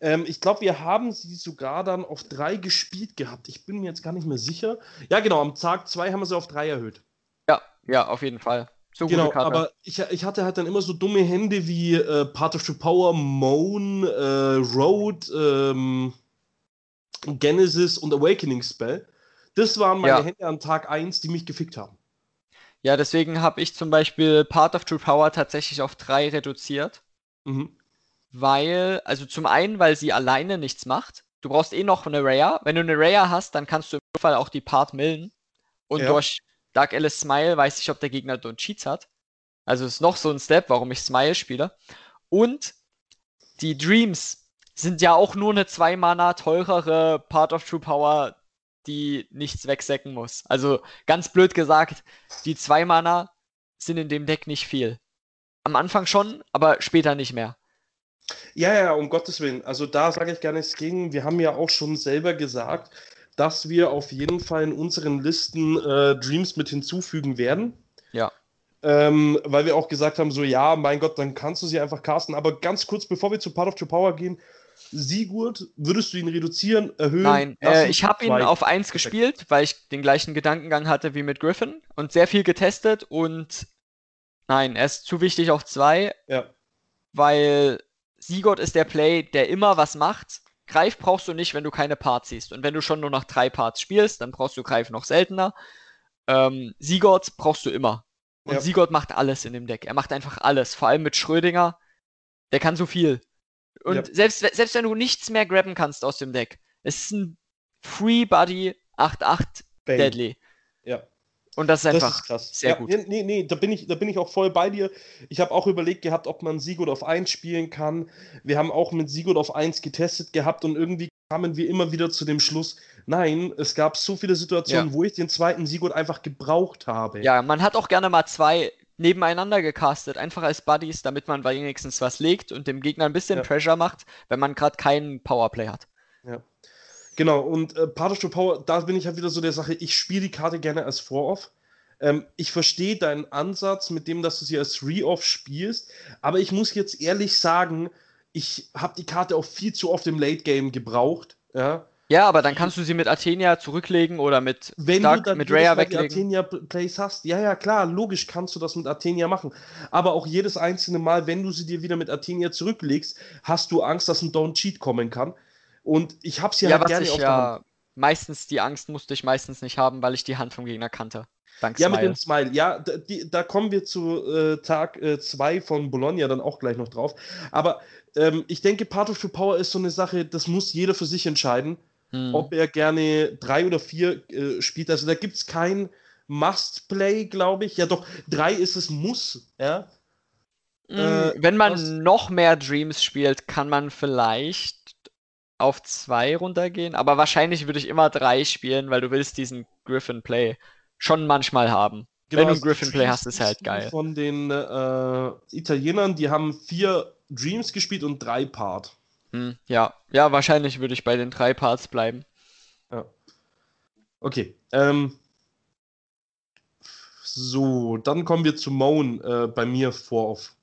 Ähm, ich glaube, wir haben sie sogar dann auf drei gespielt gehabt. Ich bin mir jetzt gar nicht mehr sicher. Ja, genau, am Tag zwei haben wir sie auf drei erhöht. Ja, ja, auf jeden Fall. So genau, aber ich, ich hatte halt dann immer so dumme Hände wie äh, Part of the Power, Moan, äh, Road, ähm, Genesis und Awakening Spell. Das waren meine ja. Hände an Tag 1, die mich gefickt haben. Ja, deswegen habe ich zum Beispiel Part of True Power tatsächlich auf 3 reduziert. Mhm. Weil, also zum einen, weil sie alleine nichts macht. Du brauchst eh noch eine Rare. Wenn du eine Rare hast, dann kannst du im Fall auch die Part millen. Und ja. durch Dark Alice Smile weiß ich, ob der Gegner Don't Cheats hat. Also ist noch so ein Step, warum ich Smile spiele. Und die Dreams sind ja auch nur eine 2-Mana teurere Part of True Power, die nichts wegsäcken muss. Also ganz blöd gesagt, die 2 Mana sind in dem Deck nicht viel. Am Anfang schon, aber später nicht mehr. Ja, ja, um Gottes Willen. Also da sage ich gar nichts gegen. Wir haben ja auch schon selber gesagt, dass wir auf jeden Fall in unseren Listen äh, Dreams mit hinzufügen werden. Ja. Ähm, weil wir auch gesagt haben, so ja, mein Gott, dann kannst du sie einfach casten. Aber ganz kurz, bevor wir zu Part of True Power gehen, Sigurd, würdest du ihn reduzieren, erhöhen? Nein, äh, ich habe ihn auf 1 gespielt, weil ich den gleichen Gedankengang hatte wie mit Griffin und sehr viel getestet und nein, er ist zu wichtig auf 2. Ja. Weil Sigurd ist der Play, der immer was macht Greif brauchst du nicht, wenn du keine Parts siehst. Und wenn du schon nur noch drei Parts spielst, dann brauchst du Greif noch seltener. Ähm, Sigurd brauchst du immer. Und ja. Sigurd macht alles in dem Deck. Er macht einfach alles. Vor allem mit Schrödinger. Der kann so viel. Und ja. selbst, selbst wenn du nichts mehr grabben kannst aus dem Deck, es ist ein Free Body 8-8 Deadly. Ja. Und das ist einfach das ist sehr ja, gut. Nee, nee, da bin, ich, da bin ich auch voll bei dir. Ich habe auch überlegt gehabt, ob man Sigurd auf 1 spielen kann. Wir haben auch mit Sigurd auf 1 getestet gehabt und irgendwie kamen wir immer wieder zu dem Schluss, nein, es gab so viele Situationen, ja. wo ich den zweiten Sigurd einfach gebraucht habe. Ja, man hat auch gerne mal zwei nebeneinander gecastet, einfach als Buddies, damit man wenigstens was legt und dem Gegner ein bisschen ja. Pressure macht, wenn man gerade keinen Powerplay hat. Ja. Genau, und äh, Part of Power, da bin ich halt wieder so der Sache, ich spiele die Karte gerne als Four-Off. Ähm, ich verstehe deinen Ansatz mit dem, dass du sie als Re-Off spielst, aber ich muss jetzt ehrlich sagen, ich habe die Karte auch viel zu oft im Late-Game gebraucht. Ja? ja, aber dann kannst du sie mit Athenia zurücklegen oder mit, Wenn Stark, du dann mit Raya weglegen. Athenia Plays hast, ja, ja, klar, logisch kannst du das mit Athenia machen. Aber auch jedes einzelne Mal, wenn du sie dir wieder mit Athenia zurücklegst, hast du Angst, dass ein Don't Cheat kommen kann. Und ich habe sie ja, halt gerne ich auf ja meistens die Angst musste ich meistens nicht haben, weil ich die Hand vom Gegner kannte. Dank ja, Smile. mit dem Smile. Ja, da, die, da kommen wir zu äh, Tag 2 äh, von Bologna dann auch gleich noch drauf. Aber ähm, ich denke, Part of the Power ist so eine Sache, das muss jeder für sich entscheiden, hm. ob er gerne drei oder vier äh, spielt. Also da gibt es kein Must-Play, glaube ich. Ja, doch, drei ist es Muss, ja. Hm, äh, wenn man noch mehr Dreams spielt, kann man vielleicht auf zwei runtergehen, aber wahrscheinlich würde ich immer drei spielen, weil du willst diesen Griffin Play schon manchmal haben. Genau, Wenn du einen Griffin Play hast, ist halt geil. Von den äh, Italienern, die haben vier Dreams gespielt und drei Part. Hm, ja, ja, wahrscheinlich würde ich bei den drei Parts bleiben. Okay. Ähm, so, dann kommen wir zu Moan äh, bei mir vor auf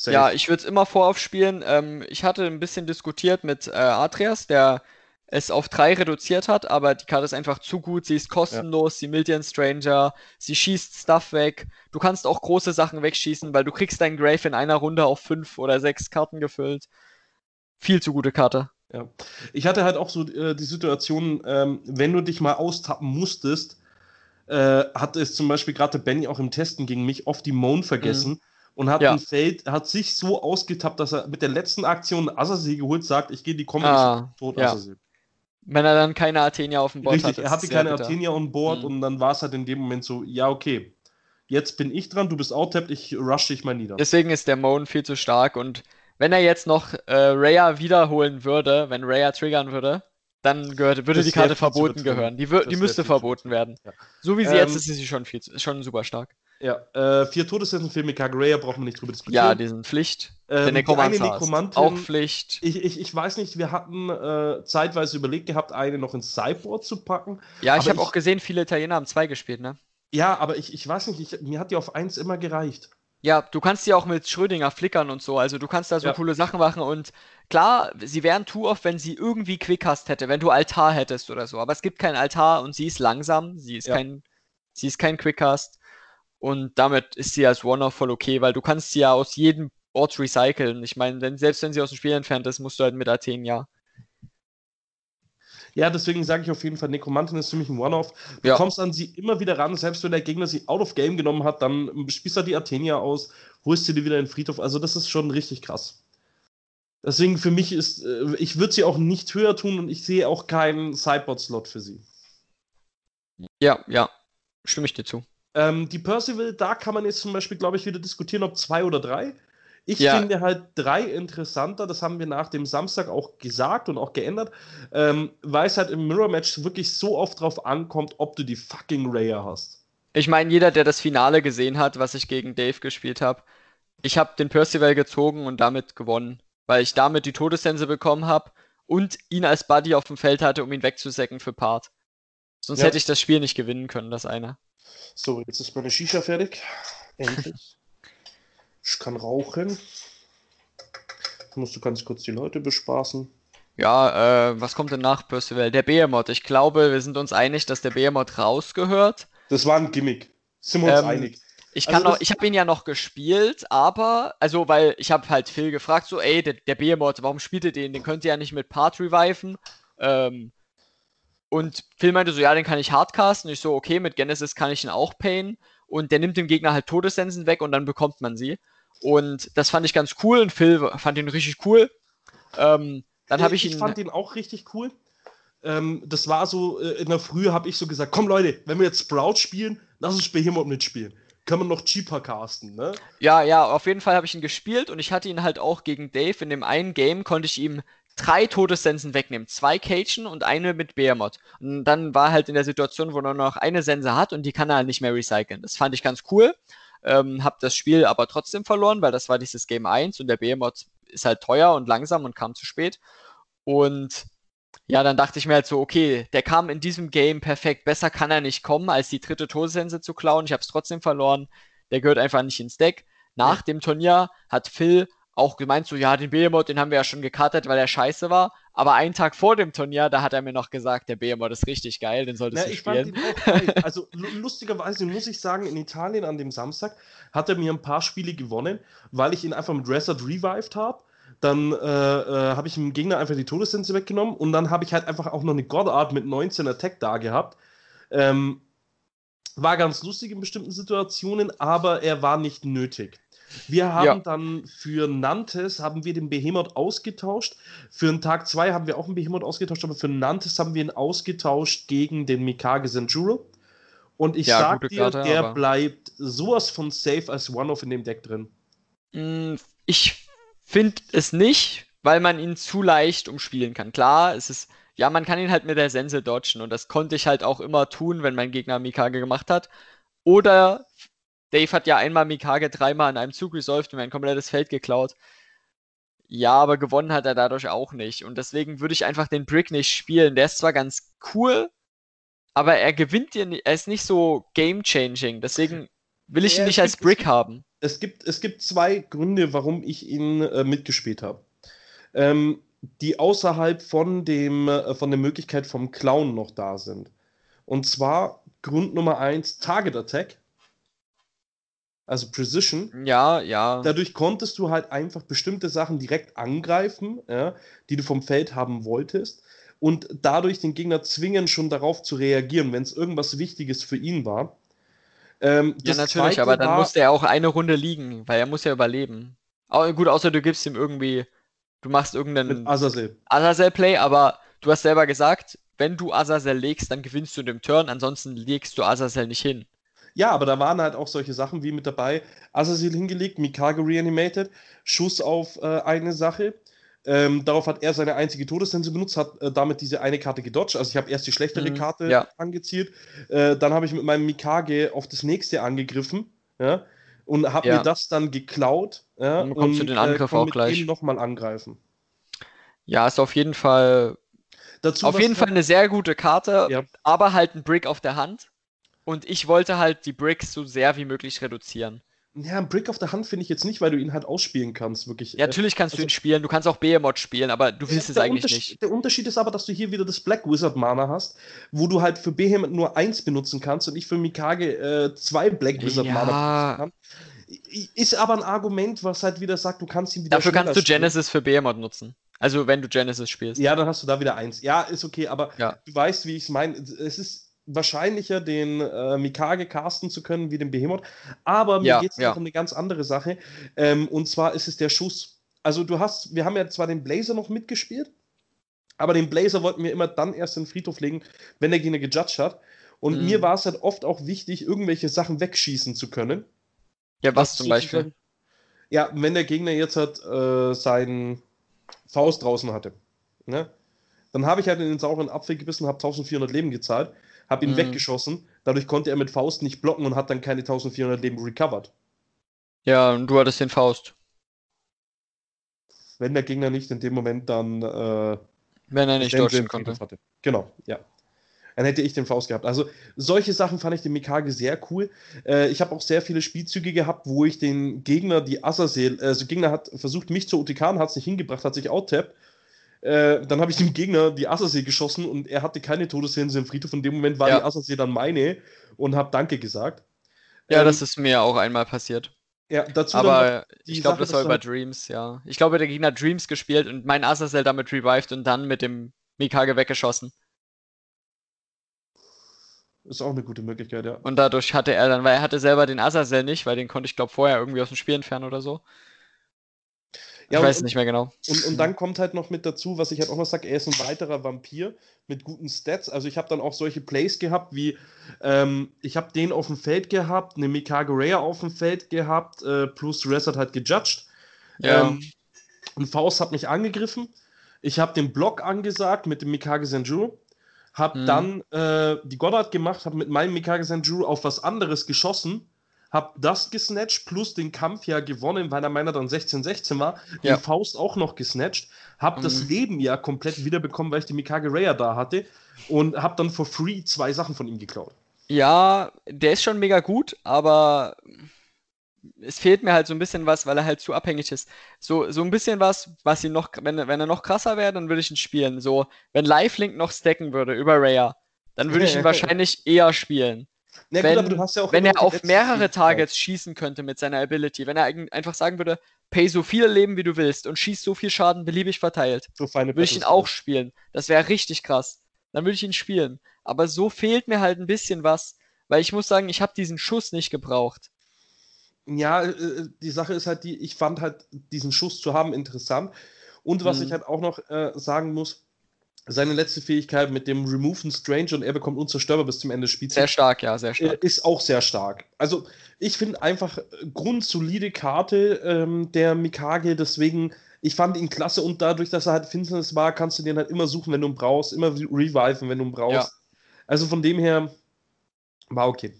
Safe. Ja, ich würde es immer voraufspielen. Ähm, ich hatte ein bisschen diskutiert mit äh, Atreas, der es auf drei reduziert hat, aber die Karte ist einfach zu gut. Sie ist kostenlos, sie mildt ihren Stranger, sie schießt Stuff weg. Du kannst auch große Sachen wegschießen, weil du kriegst deinen Grave in einer Runde auf fünf oder sechs Karten gefüllt. Viel zu gute Karte. Ja. Ich hatte halt auch so äh, die Situation, ähm, wenn du dich mal austappen musstest, äh, hat es zum Beispiel gerade Benny auch im Testen gegen mich oft die Moan vergessen und hat Ja. Feld, hat sich so ausgetappt, dass er mit der letzten Aktion Assassin geholt sagt, ich gehe die Comedy Ah, tot ja. Wenn er dann keine Athenia auf dem Board Richtig, hat. er hatte keine bitter. Athenia on board Mhm. und dann war es halt in dem Moment so, ja, okay, jetzt bin ich dran, du bist outtapped, ich rush dich mal nieder. Deswegen ist der Moan viel zu stark und wenn er jetzt noch äh, Raya wiederholen würde, wenn Raya triggern würde, dann gehört, würde Das die Karte verboten gehören. Die, die müsste verboten werden. Ja. So wie sie Ähm, jetzt ist, ist sie schon viel, ist schon super stark. Ja, äh, vier Todessessen für Mika Greya brauchen wir nicht drüber diskutieren. Ja, die sind Pflicht. Ähm, Der. Nekromantin- Auch Pflicht. Ich, ich, ich weiß nicht, wir hatten äh, zeitweise überlegt gehabt, eine noch ins Sideboard zu packen. Ja, ich habe auch gesehen, viele Italiener haben zwei gespielt, ne? Ja, aber ich, ich weiß nicht, ich, mir hat die auf eins immer gereicht. Ja, du kannst die auch mit Schrödinger flickern und so. Also du kannst da so Ja. coole Sachen machen und klar, sie wären too off, wenn sie irgendwie Quickcast hätte, wenn du Altar hättest oder so. Aber es gibt keinen Altar und sie ist langsam, sie ist Ja. kein, sie ist kein Quickcast. Und damit ist sie als One-Off voll okay, weil du kannst sie ja aus jedem Ort recyceln. Ich meine, wenn, selbst wenn sie aus dem Spiel entfernt ist, musst du halt mit Athen ja. Ja, deswegen sage ich auf jeden Fall, Nekromantin ist für mich ein One-Off. Du Ja. kommst an sie immer wieder ran, selbst wenn der Gegner sie out of game genommen hat, dann spielst du die Athenia aus, holst sie dir wieder in den Friedhof. Also, das ist schon richtig krass. Deswegen für mich ist, äh, ich würde sie auch nicht höher tun und ich sehe auch keinen Sideboard-Slot für sie. Ja, ja. Stimme ich dir zu. Ähm, die Percival, da kann man jetzt zum Beispiel, glaube ich, wieder diskutieren, ob zwei oder drei. Ich Ja. finde halt drei interessanter, das haben wir nach dem Samstag auch gesagt und auch geändert, ähm, weil es halt im Mirror-Match wirklich so oft drauf ankommt, ob du die fucking Raya hast. Ich meine, jeder, der das Finale gesehen hat, was ich gegen Dave gespielt habe, ich habe den Percival gezogen und damit gewonnen, weil ich damit die Todessense bekommen habe und ihn als Buddy auf dem Feld hatte, um ihn wegzusacken für Part. Sonst Ja. hätte ich das Spiel nicht gewinnen können, das eine. So, jetzt ist meine Shisha fertig. Endlich. ich kann rauchen. Musst du ganz kurz die Leute bespaßen. Ja, äh, was kommt denn nach Percival? Der Behemoth. Ich glaube, wir sind uns einig, dass der Behemoth rausgehört. Das war ein Gimmick. Sind wir uns Ähm, einig. Ich Also kann noch, das- ich habe ihn ja noch gespielt, aber, also, weil ich habe halt Phil gefragt, so, ey, der, der Behemoth, warum spielt ihr den? Den könnt ihr ja nicht mit Part reviven. Ähm, und Phil meinte so, ja, den kann ich hardcasten. Ich so, okay, mit Genesis kann ich ihn auch payen. Und der nimmt dem Gegner halt Todessensen weg und dann bekommt man sie. Und das fand ich ganz cool und Phil fand ihn richtig cool. Ähm, dann habe ich ihn. Ich fand ihn auch richtig cool. Ähm, das war so, äh, in der Früh habe ich so gesagt, komm Leute, wenn wir jetzt Sprout spielen, lass uns Behemoth nicht spielen. Können wir noch cheaper casten, ne? Ja, ja, auf jeden Fall habe ich ihn gespielt und ich hatte ihn halt auch gegen Dave. In dem einen Game konnte ich ihm drei Todessensen wegnehmen. Zwei Cajun und eine mit Behemoth. Und dann war er halt in der Situation, wo er nur noch eine Sense hat und die kann er halt nicht mehr recyceln. Das fand ich ganz cool. Ähm, hab das Spiel aber trotzdem verloren, weil das war dieses Game 1 und der Behemoth ist halt teuer und langsam und kam zu spät. Und ja, dann dachte ich mir halt so, okay, der kam in diesem Game perfekt. Besser kann er nicht kommen, als die dritte Todessense zu klauen. Ich habe es trotzdem verloren. Der gehört einfach nicht ins Deck. Nach dem Turnier hat Phil auch gemeint, so, ja, den Behemoth, den haben wir ja schon gekartet, weil er scheiße war. Aber einen Tag vor dem Turnier, da hat er mir noch gesagt, der Behemoth ist richtig geil, den solltest Na, du spielen. Also lu- lustigerweise muss ich sagen, in Italien an dem Samstag hat er mir ein paar Spiele gewonnen, weil ich ihn einfach mit Reset revived habe. Dann äh, äh, habe ich dem Gegner einfach die Todessense weggenommen und dann habe ich halt einfach auch noch eine Godart mit 19 Attack da gehabt. Ähm, war ganz lustig in bestimmten Situationen, aber er war nicht nötig. Wir haben Ja. dann für Nantes haben wir den Behemoth ausgetauscht. Für den Tag 2 haben wir auch einen Behemoth ausgetauscht, aber für Nantes haben wir ihn ausgetauscht gegen den Mikage Senjuro. Und ich Ja, sag dir, Karte, der aber- bleibt sowas von safe als One-Off in dem Deck drin. Mm, Ich finde es nicht, weil man ihn zu leicht umspielen kann. Klar, es ist, ja, man kann ihn halt mit der Sense dodgen und das konnte ich halt auch immer tun, wenn mein Gegner Mikage gemacht hat. Oder Dave hat ja einmal Mikage dreimal in einem Zug resolved und mir ein komplettes Feld geklaut. Ja, aber gewonnen hat er dadurch auch nicht. Und deswegen würde ich einfach den Brick nicht spielen. Der ist zwar ganz cool, aber er gewinnt dir nicht, er ist nicht so game-changing. Deswegen will ich ja, ihn nicht als Brick haben. Es gibt, es gibt zwei Gründe, warum ich ihn äh, mitgespielt habe. Ähm, die außerhalb von, dem, äh, von der Möglichkeit vom Clown noch da sind. Und zwar Grund Nummer eins, Target Attack also Precision. Ja, ja. Dadurch konntest du halt einfach bestimmte Sachen direkt angreifen, ja, die du vom Feld haben wolltest und dadurch den Gegner zwingen, schon darauf zu reagieren, wenn es irgendwas Wichtiges für ihn war. Ähm, ja, natürlich, aber dann war, musste er auch eine Runde liegen, weil er muss ja überleben. Aber gut, außer du gibst ihm irgendwie, du machst irgendeinen Azazel-Play, aber du hast selber gesagt, wenn du Azazel legst, dann gewinnst du den Turn, ansonsten legst du Azazel nicht hin. Ja, aber da waren halt auch solche Sachen wie mit dabei. Azazel hingelegt, Mikage reanimated, Schuss auf äh, eine Sache. Ähm, darauf hat er seine einzige Todessense benutzt, hat äh, damit diese eine Karte gedodged. Also ich habe erst die schlechtere mhm, Karte ja. angezielt. Äh, dann habe ich mit meinem Mikage auf das nächste angegriffen. Ja, und habe ja. mir das dann geklaut. Ja, und kommst du den Angriff auch gleich. nochmal angreifen. Ja, ist auf jeden Fall. Dazu auf jeden Fall eine sehr gute Karte, aber halt ein Brick auf der Hand. Und ich wollte halt die Bricks so sehr wie möglich reduzieren. Ja, ein Brick auf der Hand finde ich jetzt nicht, weil du ihn halt ausspielen kannst, wirklich. Ja, natürlich kannst also, du ihn spielen, du kannst auch Behemoth spielen, aber du willst es eigentlich nicht. Der Unterschied ist aber, dass du hier wieder das Black Wizard Mana hast, wo du halt für Behemoth nur eins benutzen kannst und ich für Mikage äh, zwei Black Wizard ja. Mana benutzen kann. Ist aber ein Argument, was halt wieder sagt, du kannst ihn wieder Dafür kannst du Genesis spielen. für Behemoth nutzen. Also wenn du Genesis spielst. Ja, dann hast du da wieder eins. Ja, ist okay, aber ja. du weißt, wie ich es meine. Es ist wahrscheinlicher, den äh, Mikage casten zu können wie den Behemoth. Aber mir ja, geht es ja. um eine ganz andere Sache. Ähm, und zwar ist es der Schuss. Also du hast, wir haben ja zwar den Blazer noch mitgespielt, aber den Blazer wollten wir immer dann erst in den Friedhof legen, wenn der Gegner gejudged hat. Und mhm. mir war es halt oft auch wichtig, irgendwelche Sachen wegschießen zu können. Ja, was zum Beispiel? Ja, wenn der Gegner jetzt halt äh, seinen Faust draußen hatte, ne? dann habe ich halt in den sauren Apfel gebissen, habe 1400 Leben gezahlt habe ihn mhm. weggeschossen. Dadurch konnte er mit Faust nicht blocken und hat dann keine 1400 Leben recovered. Ja, und du hattest den Faust. Wenn der Gegner nicht in dem Moment dann. Äh, Wenn er nicht dodgen konnte. Hatte. Genau, ja. Dann hätte ich den Faust gehabt. Also solche Sachen fand ich den Mikage sehr cool. Äh, ich habe auch sehr viele Spielzüge gehabt, wo ich den Gegner, die Azazel, also Gegner hat versucht, mich zu UTK, hat es nicht hingebracht, hat sich outtappt äh, dann habe ich dem Gegner die Assersee geschossen und er hatte keine Todessense im Friedhof. In dem Moment war ja. die Assersee dann meine und habe Danke gesagt. Ja, ähm, das ist mir auch einmal passiert. Ja, dazu Aber ich glaube, das war über Dreams, ja. Ich glaube, der Gegner hat Dreams gespielt und mein Azazel damit revived und dann mit dem Mikage weggeschossen. Ist auch eine gute Möglichkeit, ja. Und dadurch hatte er dann, weil er hatte selber den Azazel nicht, weil den konnte ich, glaube vorher irgendwie aus dem Spiel entfernen oder so. Ja, ich weiß und, nicht mehr genau. Und, und dann kommt halt noch mit dazu, was ich halt auch noch sage, er ist ein weiterer Vampir mit guten Stats. Also ich habe dann auch solche Plays gehabt, wie ähm, ich habe den auf dem Feld gehabt, eine Mikage Raya auf dem Feld gehabt, äh, plus Rest hat halt gejudged. Ja. Ähm, und Faust hat mich angegriffen. Ich habe den Block angesagt mit dem Mikage Senju. Hab mhm. dann äh, die Goddard gemacht, habe mit meinem Mikage Senju auf was anderes geschossen hab das gesnatcht, plus den Kampf ja gewonnen, weil er meiner dann 16-16 war, ja. den Faust auch noch gesnatcht, hab mhm. das Leben ja komplett wiederbekommen, weil ich die Mikage Raya da hatte und hab dann for free zwei Sachen von ihm geklaut. Ja, der ist schon mega gut, aber es fehlt mir halt so ein bisschen was, weil er halt zu abhängig ist. So, so ein bisschen was, was ihn noch, wenn, wenn er noch krasser wäre, dann würde ich ihn spielen. So, wenn Lifelink noch stacken würde über Raya, dann würde ich ihn wahrscheinlich eher spielen. Na, wenn, gut, ja wenn er auf mehrere Targets schießen könnte mit seiner Ability, wenn er einfach sagen würde, pay so viel Leben wie du willst und schieß so viel Schaden beliebig verteilt, so würde ich ihn auch spielen. Das wäre richtig krass. Dann würde ich ihn spielen. Aber so fehlt mir halt ein bisschen was, weil ich muss sagen, ich habe diesen Schuss nicht gebraucht. Ja, äh, äh, die Sache ist halt die, ich fand halt diesen Schuss zu haben interessant. Und was hm. ich halt auch noch äh, sagen muss, seine letzte Fähigkeit mit dem Remove and Strange und er bekommt unzerstörbar bis zum Ende des Spiels. Sehr stark, ja, sehr stark. Äh, ist auch sehr stark. Also, ich finde einfach grundsolide Karte ähm, der Mikage, deswegen, ich fand ihn klasse und dadurch, dass er halt Finsternis war, kannst du den halt immer suchen, wenn du ihn brauchst, immer reviven, wenn du ihn brauchst. Ja. Also von dem her war okay.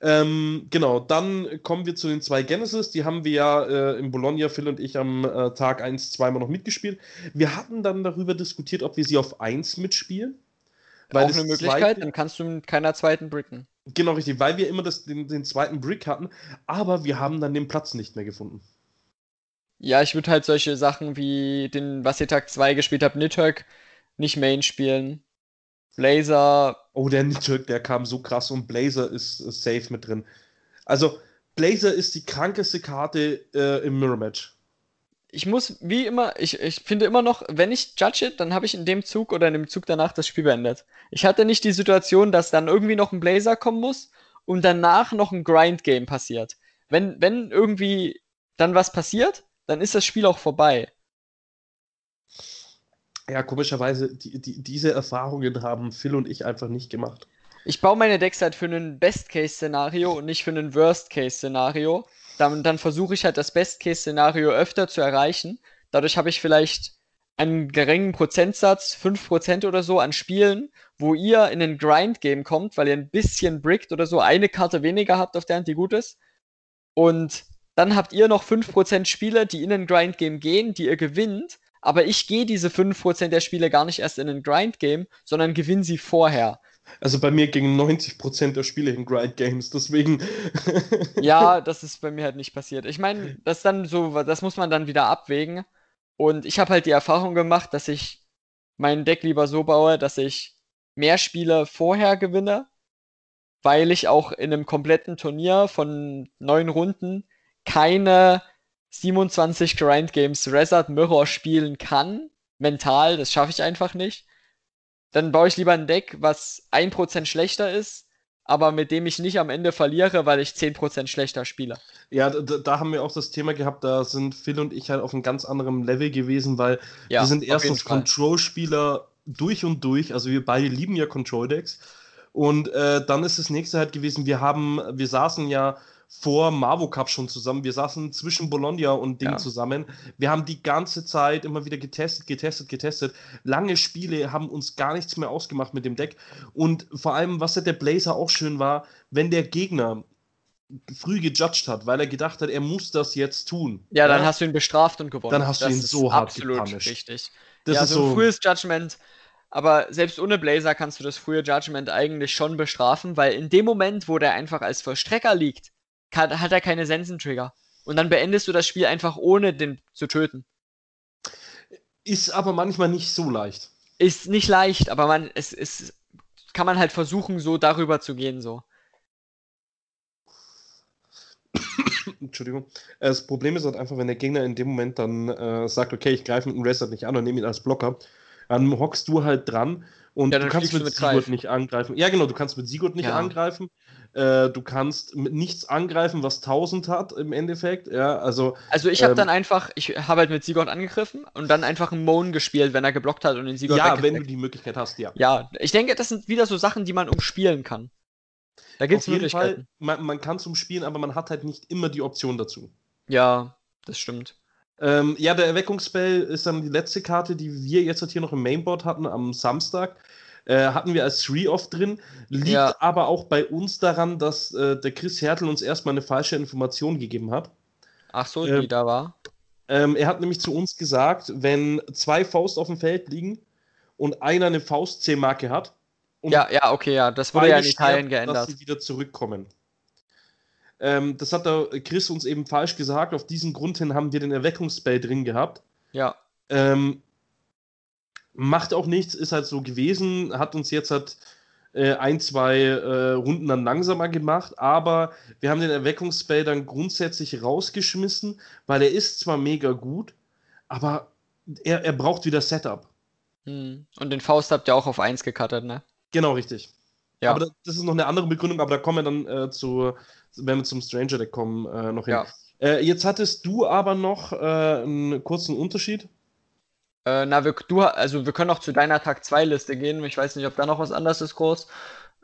Ähm, genau, dann kommen wir zu den zwei Genesis. Die haben wir ja äh, in Bologna, Phil und ich, am äh, Tag 1 zweimal noch mitgespielt. Wir hatten dann darüber diskutiert, ob wir sie auf 1 mitspielen. Weil Auch eine Möglichkeit, zweite, dann kannst du mit keiner zweiten bricken. Genau, richtig, weil wir immer das, den, den zweiten Brick hatten, aber wir haben dann den Platz nicht mehr gefunden. Ja, ich würde halt solche Sachen wie den, was ihr Tag 2 gespielt habt, Nidhogg, nicht Main spielen. Blazer. Oh, der Nidhogg, der kam so krass und Blazer ist, ist safe mit drin. Also, Blazer ist die krankeste Karte äh, im Mirror Match. Ich muss, wie immer, ich, ich finde immer noch, wenn ich judge it, dann habe ich in dem Zug oder in dem Zug danach das Spiel beendet. Ich hatte nicht die Situation, dass dann irgendwie noch ein Blazer kommen muss und danach noch ein Grind-Game passiert. Wenn, wenn irgendwie dann was passiert, dann ist das Spiel auch vorbei. Ja, komischerweise, die, die, diese Erfahrungen haben Phil und ich einfach nicht gemacht. Ich baue meine Decks halt für ein Best-Case-Szenario und nicht für ein Worst-Case-Szenario. Dann, dann versuche ich halt das Best-Case-Szenario öfter zu erreichen. Dadurch habe ich vielleicht einen geringen Prozentsatz, 5% oder so an Spielen, wo ihr in ein Grind-Game kommt, weil ihr ein bisschen brickt oder so, eine Karte weniger habt auf der Hand, die gut ist. Und dann habt ihr noch 5% Spiele, die in ein Grind-Game gehen, die ihr gewinnt. Aber ich gehe diese 5% der Spiele gar nicht erst in ein Grind-Game, sondern gewinne sie vorher. Also bei mir gingen 90% der Spiele in Grind-Games, deswegen. ja, das ist bei mir halt nicht passiert. Ich meine, das dann so, das muss man dann wieder abwägen. Und ich habe halt die Erfahrung gemacht, dass ich mein Deck lieber so baue, dass ich mehr Spiele vorher gewinne, weil ich auch in einem kompletten Turnier von neun Runden keine 27 Grind Games Resort Mirror spielen kann, mental, das schaffe ich einfach nicht. Dann baue ich lieber ein Deck, was 1% schlechter ist, aber mit dem ich nicht am Ende verliere, weil ich 10% schlechter spiele. Ja, da, da, haben wir auch das Thema gehabt, da sind Phil und ich halt auf einem ganz anderen Level gewesen, weil ja, wir sind erstens Control-Spieler durch und durch, also wir beide lieben ja Control-Decks. Und äh, dann ist das nächste halt gewesen, wir haben, wir saßen ja vor Marvo Cup schon zusammen. Wir saßen zwischen Bologna und Ding ja. zusammen. Wir haben die ganze Zeit immer wieder getestet, getestet, getestet. Lange Spiele haben uns gar nichts mehr ausgemacht mit dem Deck. Und vor allem, was der Blazer auch schön war, wenn der Gegner früh gejudged hat, weil er gedacht hat, er muss das jetzt tun. Ja, dann ja? hast du ihn bestraft und gewonnen. Dann hast das du ihn so hart absolut gepunished. richtig. Das ja, ist so ein frühes Judgment aber selbst ohne Blazer kannst du das frühe Judgment eigentlich schon bestrafen, weil in dem Moment, wo der einfach als Vollstrecker liegt, kann, hat er keine Sensentrigger. Und dann beendest du das Spiel einfach ohne den zu töten. Ist aber manchmal nicht so leicht. Ist nicht leicht, aber man, es, es kann man halt versuchen, so darüber zu gehen, so. Entschuldigung. Das Problem ist halt einfach, wenn der Gegner in dem Moment dann äh, sagt, okay, ich greife mit dem Reset nicht an und nehme ihn als Blocker, dann hockst du halt dran und ja, du kannst mit, mit Sigurd nicht angreifen. Ja, genau, du kannst mit Sigurd nicht ja. angreifen. Äh, du kannst mit nichts angreifen, was 1000 hat im Endeffekt. Ja, also, also ich habe ähm, dann einfach, ich habe halt mit Sigurd angegriffen und dann einfach einen Moan gespielt, wenn er geblockt hat und den Sigurd Ja, wenn du die Möglichkeit hast, ja. Ja, ich denke, das sind wieder so Sachen, die man umspielen kann. Da gibt es Möglichkeiten. Fall, man, man kann es umspielen, aber man hat halt nicht immer die Option dazu. Ja, das stimmt. Ähm, ja, der Erweckungsspell ist dann die letzte Karte, die wir jetzt halt hier noch im Mainboard hatten am Samstag. Äh, hatten wir als Three-Off drin. Liegt ja. aber auch bei uns daran, dass äh, der Chris Hertel uns erstmal eine falsche Information gegeben hat. Ach so, ähm, die da war. Ähm, er hat nämlich zu uns gesagt, wenn zwei Faust auf dem Feld liegen und einer eine Faust-C-Marke hat. ja, ja, okay, ja, das wurde ja in Italien geändert. Dass sie wieder zurückkommen. Ähm, das hat der Chris uns eben falsch gesagt. Auf diesen Grund hin haben wir den Erweckungsspell drin gehabt. Ja. Ähm, macht auch nichts, ist halt so gewesen, hat uns jetzt halt äh, ein, zwei äh, Runden dann langsamer gemacht, aber wir haben den Erweckungsspell dann grundsätzlich rausgeschmissen, weil er ist zwar mega gut, aber er, er braucht wieder Setup. Hm. Und den Faust habt ihr auch auf 1 gecuttet, ne? Genau, richtig. Ja. Aber das ist noch eine andere Begründung, aber da kommen wir dann äh, zu, wenn wir zum Stranger Deck kommen, äh, noch hin. Ja. Äh, jetzt hattest du aber noch äh, einen kurzen Unterschied. Äh, na, wir, du, also wir können auch zu deiner Tag 2 Liste gehen. Ich weiß nicht, ob da noch was anderes ist groß.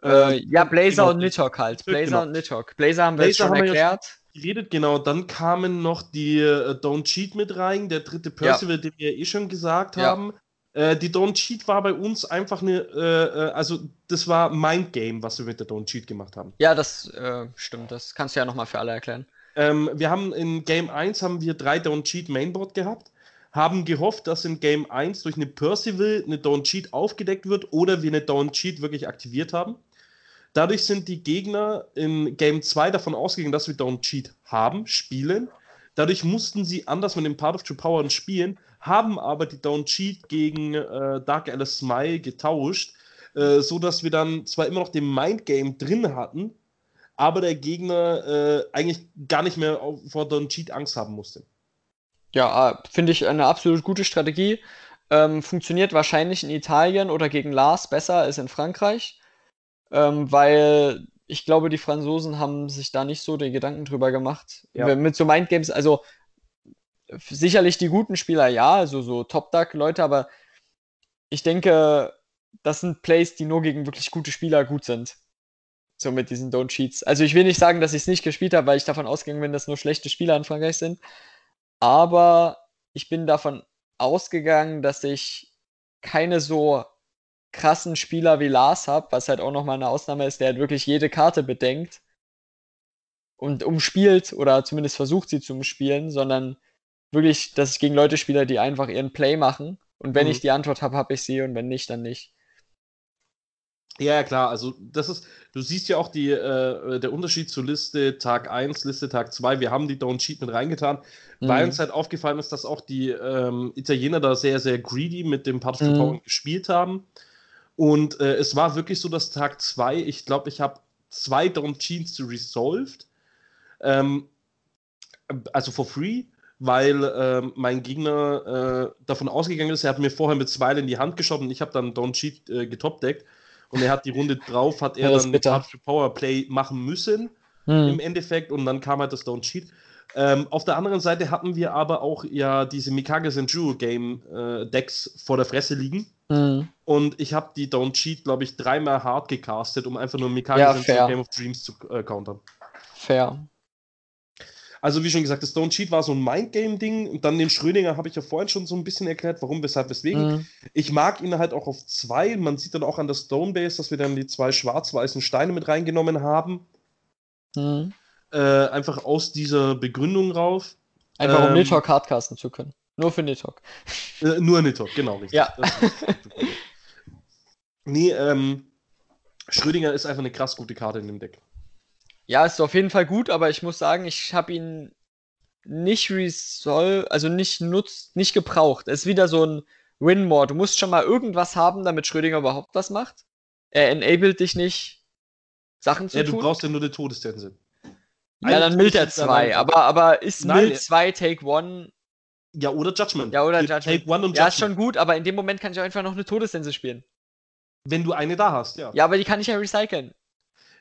Äh, äh ja, Blazer genau. und Nidhogg halt. Blazer genau. und Nidhogg. Blazer haben wir Blazer jetzt schon erklärt. Geredet, genau. Dann kamen noch die äh, Don't Cheat mit rein, der dritte Percival, ja. den wir eh schon gesagt ja. haben. Äh, die Don't Cheat war bei uns einfach eine, äh, äh, also das war Mind Game, was wir mit der Don't Cheat gemacht haben. Ja, das äh, stimmt. Das kannst du ja nochmal für alle erklären. Ähm, wir haben in Game 1 haben wir drei Don't Cheat Mainboard gehabt, haben gehofft, dass in Game 1 durch eine Percival eine Don't Cheat aufgedeckt wird oder wir eine Don't Cheat wirklich aktiviert haben. Dadurch sind die Gegner in Game 2 davon ausgegangen, dass wir Don't Cheat haben, spielen. Dadurch mussten sie anders mit dem Part of True Power spielen, haben aber die Don't Cheat gegen äh, Dark Alice Smile getauscht, äh, so wir dann zwar immer noch den Mind Game drin hatten, aber der Gegner äh, eigentlich gar nicht mehr vor Don't Cheat Angst haben musste. Ja, äh, finde ich eine absolut gute Strategie. Ähm, funktioniert wahrscheinlich in Italien oder gegen Lars besser als in Frankreich ähm, weil ich glaube, die Franzosen haben sich da nicht so die Gedanken drüber gemacht. Ja. Mit so Mindgames, also sicherlich die guten Spieler, ja, also so Top-Duck-Leute, aber ich denke, das sind Plays, die nur gegen wirklich gute Spieler gut sind. So mit diesen Don't Cheats. Also ich will nicht sagen, dass ich es nicht gespielt habe, weil ich davon ausgegangen bin, dass nur schlechte Spieler in Frankreich sind. Aber ich bin davon ausgegangen, dass ich keine so krassen Spieler wie Lars habe, was halt auch nochmal eine Ausnahme ist, der halt wirklich jede Karte bedenkt und umspielt oder zumindest versucht sie zu umspielen, sondern wirklich, dass ich gegen Leute spiele, die einfach ihren Play machen. Und wenn mhm. ich die Antwort habe, habe ich sie und wenn nicht, dann nicht. Ja, ja, klar. Also, das ist, du siehst ja auch die, äh, der Unterschied zur Liste Tag 1, Liste Tag 2. Wir haben die Don't Cheat mit reingetan, mhm. weil uns halt aufgefallen ist, dass auch die ähm, Italiener da sehr, sehr greedy mit dem of mhm. gespielt haben. Und äh, es war wirklich so, dass Tag 2, ich glaube, ich habe zwei Don't Cheats resolved. Ähm, also for free, weil äh, mein Gegner äh, davon ausgegangen ist, er hat mir vorher mit zwei in die Hand geschaut und ich habe dann Don't Cheat äh, getopdeckt. Und er hat die Runde drauf, hat er ja, dann Touch Power Play machen müssen hm. im Endeffekt und dann kam halt das Don't Cheat. Ähm, auf der anderen Seite hatten wir aber auch ja diese Mikage Senjuro Game äh, Decks vor der Fresse liegen. Mhm. Und ich habe die Don't Cheat, glaube ich, dreimal hart gecastet, um einfach nur Mikage ja, Senjuro Game of Dreams zu äh, countern. Fair. Also wie schon gesagt, das Don't Cheat war so ein Mindgame-Ding und dann den Schrödinger habe ich ja vorhin schon so ein bisschen erklärt, warum, weshalb, weswegen. Mhm. Ich mag ihn halt auch auf zwei. Man sieht dann auch an der Stonebase, dass wir dann die zwei schwarz-weißen Steine mit reingenommen haben. Mhm. Äh, einfach aus dieser Begründung rauf. Einfach ähm, um Nitok hardcasten zu können. Nur für Nitok. Äh, nur Nitok, genau, richtig. Ja. nee, ähm, Schrödinger ist einfach eine krass gute Karte in dem Deck. Ja, ist auf jeden Fall gut, aber ich muss sagen, ich habe ihn nicht resolve, also nicht nutzt, nicht gebraucht. Es ist wieder so ein Win-More. Du musst schon mal irgendwas haben, damit Schrödinger überhaupt was macht. Er enabled dich nicht, Sachen zu ja, tun. du brauchst ja nur den Todesstände. Ja, dann Mild er 2. Aber, aber ist Nein, Mild 2 Take 1? Ja, oder Judgment. Ja, oder Judgment. Take One und ja, ist schon gut, aber in dem Moment kann ich auch einfach noch eine Todessense spielen. Wenn du eine da hast, ja. Ja, aber die kann ich ja recyceln.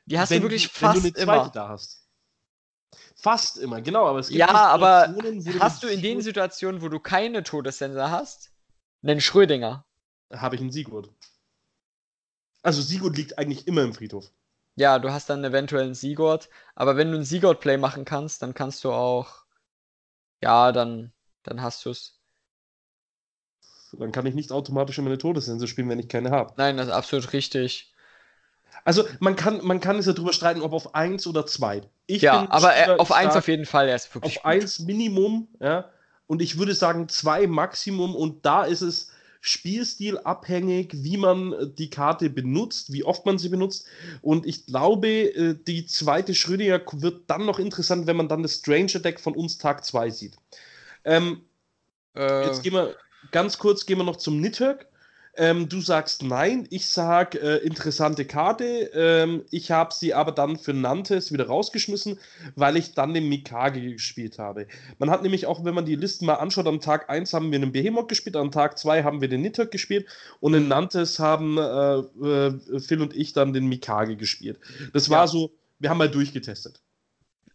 Die hast wenn, du wirklich fast wenn du eine zweite immer. da hast. Fast immer, genau. Aber es gibt ja, aber hast du in den Situationen, wo du keine Todessense hast, einen Schrödinger? Habe ich einen Sigurd. Also Sigurd liegt eigentlich immer im Friedhof. Ja, du hast dann eventuell einen Sigurd, aber wenn du einen Sigurd-Play machen kannst, dann kannst du auch, ja, dann, dann hast du es. Dann kann ich nicht automatisch immer eine Todessense spielen, wenn ich keine habe. Nein, das ist absolut richtig. Also man kann, man kann es ja drüber streiten, ob auf 1 oder 2. Ja, aber Spieler, auf 1 auf jeden Fall, er ist wirklich. Auf 1 Minimum, ja. Und ich würde sagen 2 Maximum und da ist es Spielstil abhängig, wie man äh, die Karte benutzt, wie oft man sie benutzt. Und ich glaube, äh, die zweite Schrödinger wird dann noch interessant, wenn man dann das Stranger Deck von uns Tag 2 sieht. Ähm, äh. Jetzt gehen wir ganz kurz gehen wir noch zum Nidhogg. Ähm, du sagst nein, ich sag äh, interessante Karte. Ähm, ich habe sie aber dann für Nantes wieder rausgeschmissen, weil ich dann den Mikage gespielt habe. Man hat nämlich auch, wenn man die Listen mal anschaut, am Tag 1 haben wir einen Behemoth gespielt, am Tag 2 haben wir den Nidhogg gespielt und in Nantes haben äh, äh, Phil und ich dann den Mikage gespielt. Das war ja. so, wir haben mal durchgetestet.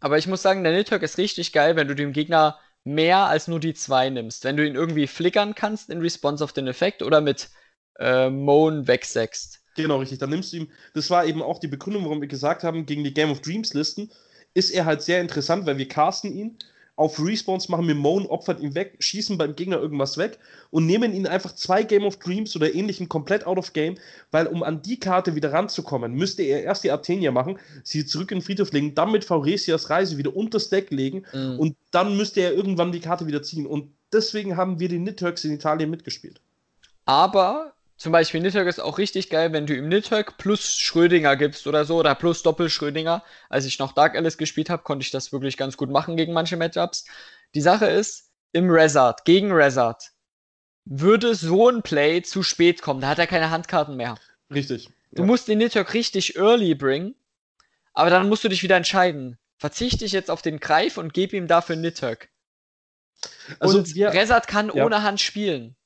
Aber ich muss sagen, der Nidhogg ist richtig geil, wenn du dem Gegner mehr als nur die zwei nimmst. Wenn du ihn irgendwie flickern kannst in Response auf den Effekt oder mit äh, Moan wegsechst. Genau, richtig. Dann nimmst du ihm, das war eben auch die Begründung, warum wir gesagt haben, gegen die Game of Dreams Listen ist er halt sehr interessant, weil wir casten ihn auf Respawns, machen wir Moan, opfern ihn weg, schießen beim Gegner irgendwas weg und nehmen ihn einfach zwei Game of Dreams oder ähnlichen komplett out of game, weil um an die Karte wieder ranzukommen, müsste er erst die Artenia machen, sie zurück in den Friedhof legen, dann mit Fauresias Reise wieder unter das Deck legen mhm. und dann müsste er irgendwann die Karte wieder ziehen. Und deswegen haben wir die Nidhurks in Italien mitgespielt. Aber zum Beispiel Nidhogg ist auch richtig geil, wenn du ihm Nidhogg plus Schrödinger gibst oder so oder plus Doppel-Schrödinger. Als ich noch Dark Alice gespielt habe, konnte ich das wirklich ganz gut machen gegen manche Matchups. Die Sache ist, im Resart, gegen Resart, würde so ein Play zu spät kommen. Da hat er keine Handkarten mehr. Richtig. Du ja. musst den Nidhogg richtig early bringen, aber dann musst du dich wieder entscheiden. Verzichte ich jetzt auf den Greif und gebe ihm dafür Nidhogg. Also und wir, Resart kann ja. ohne Hand spielen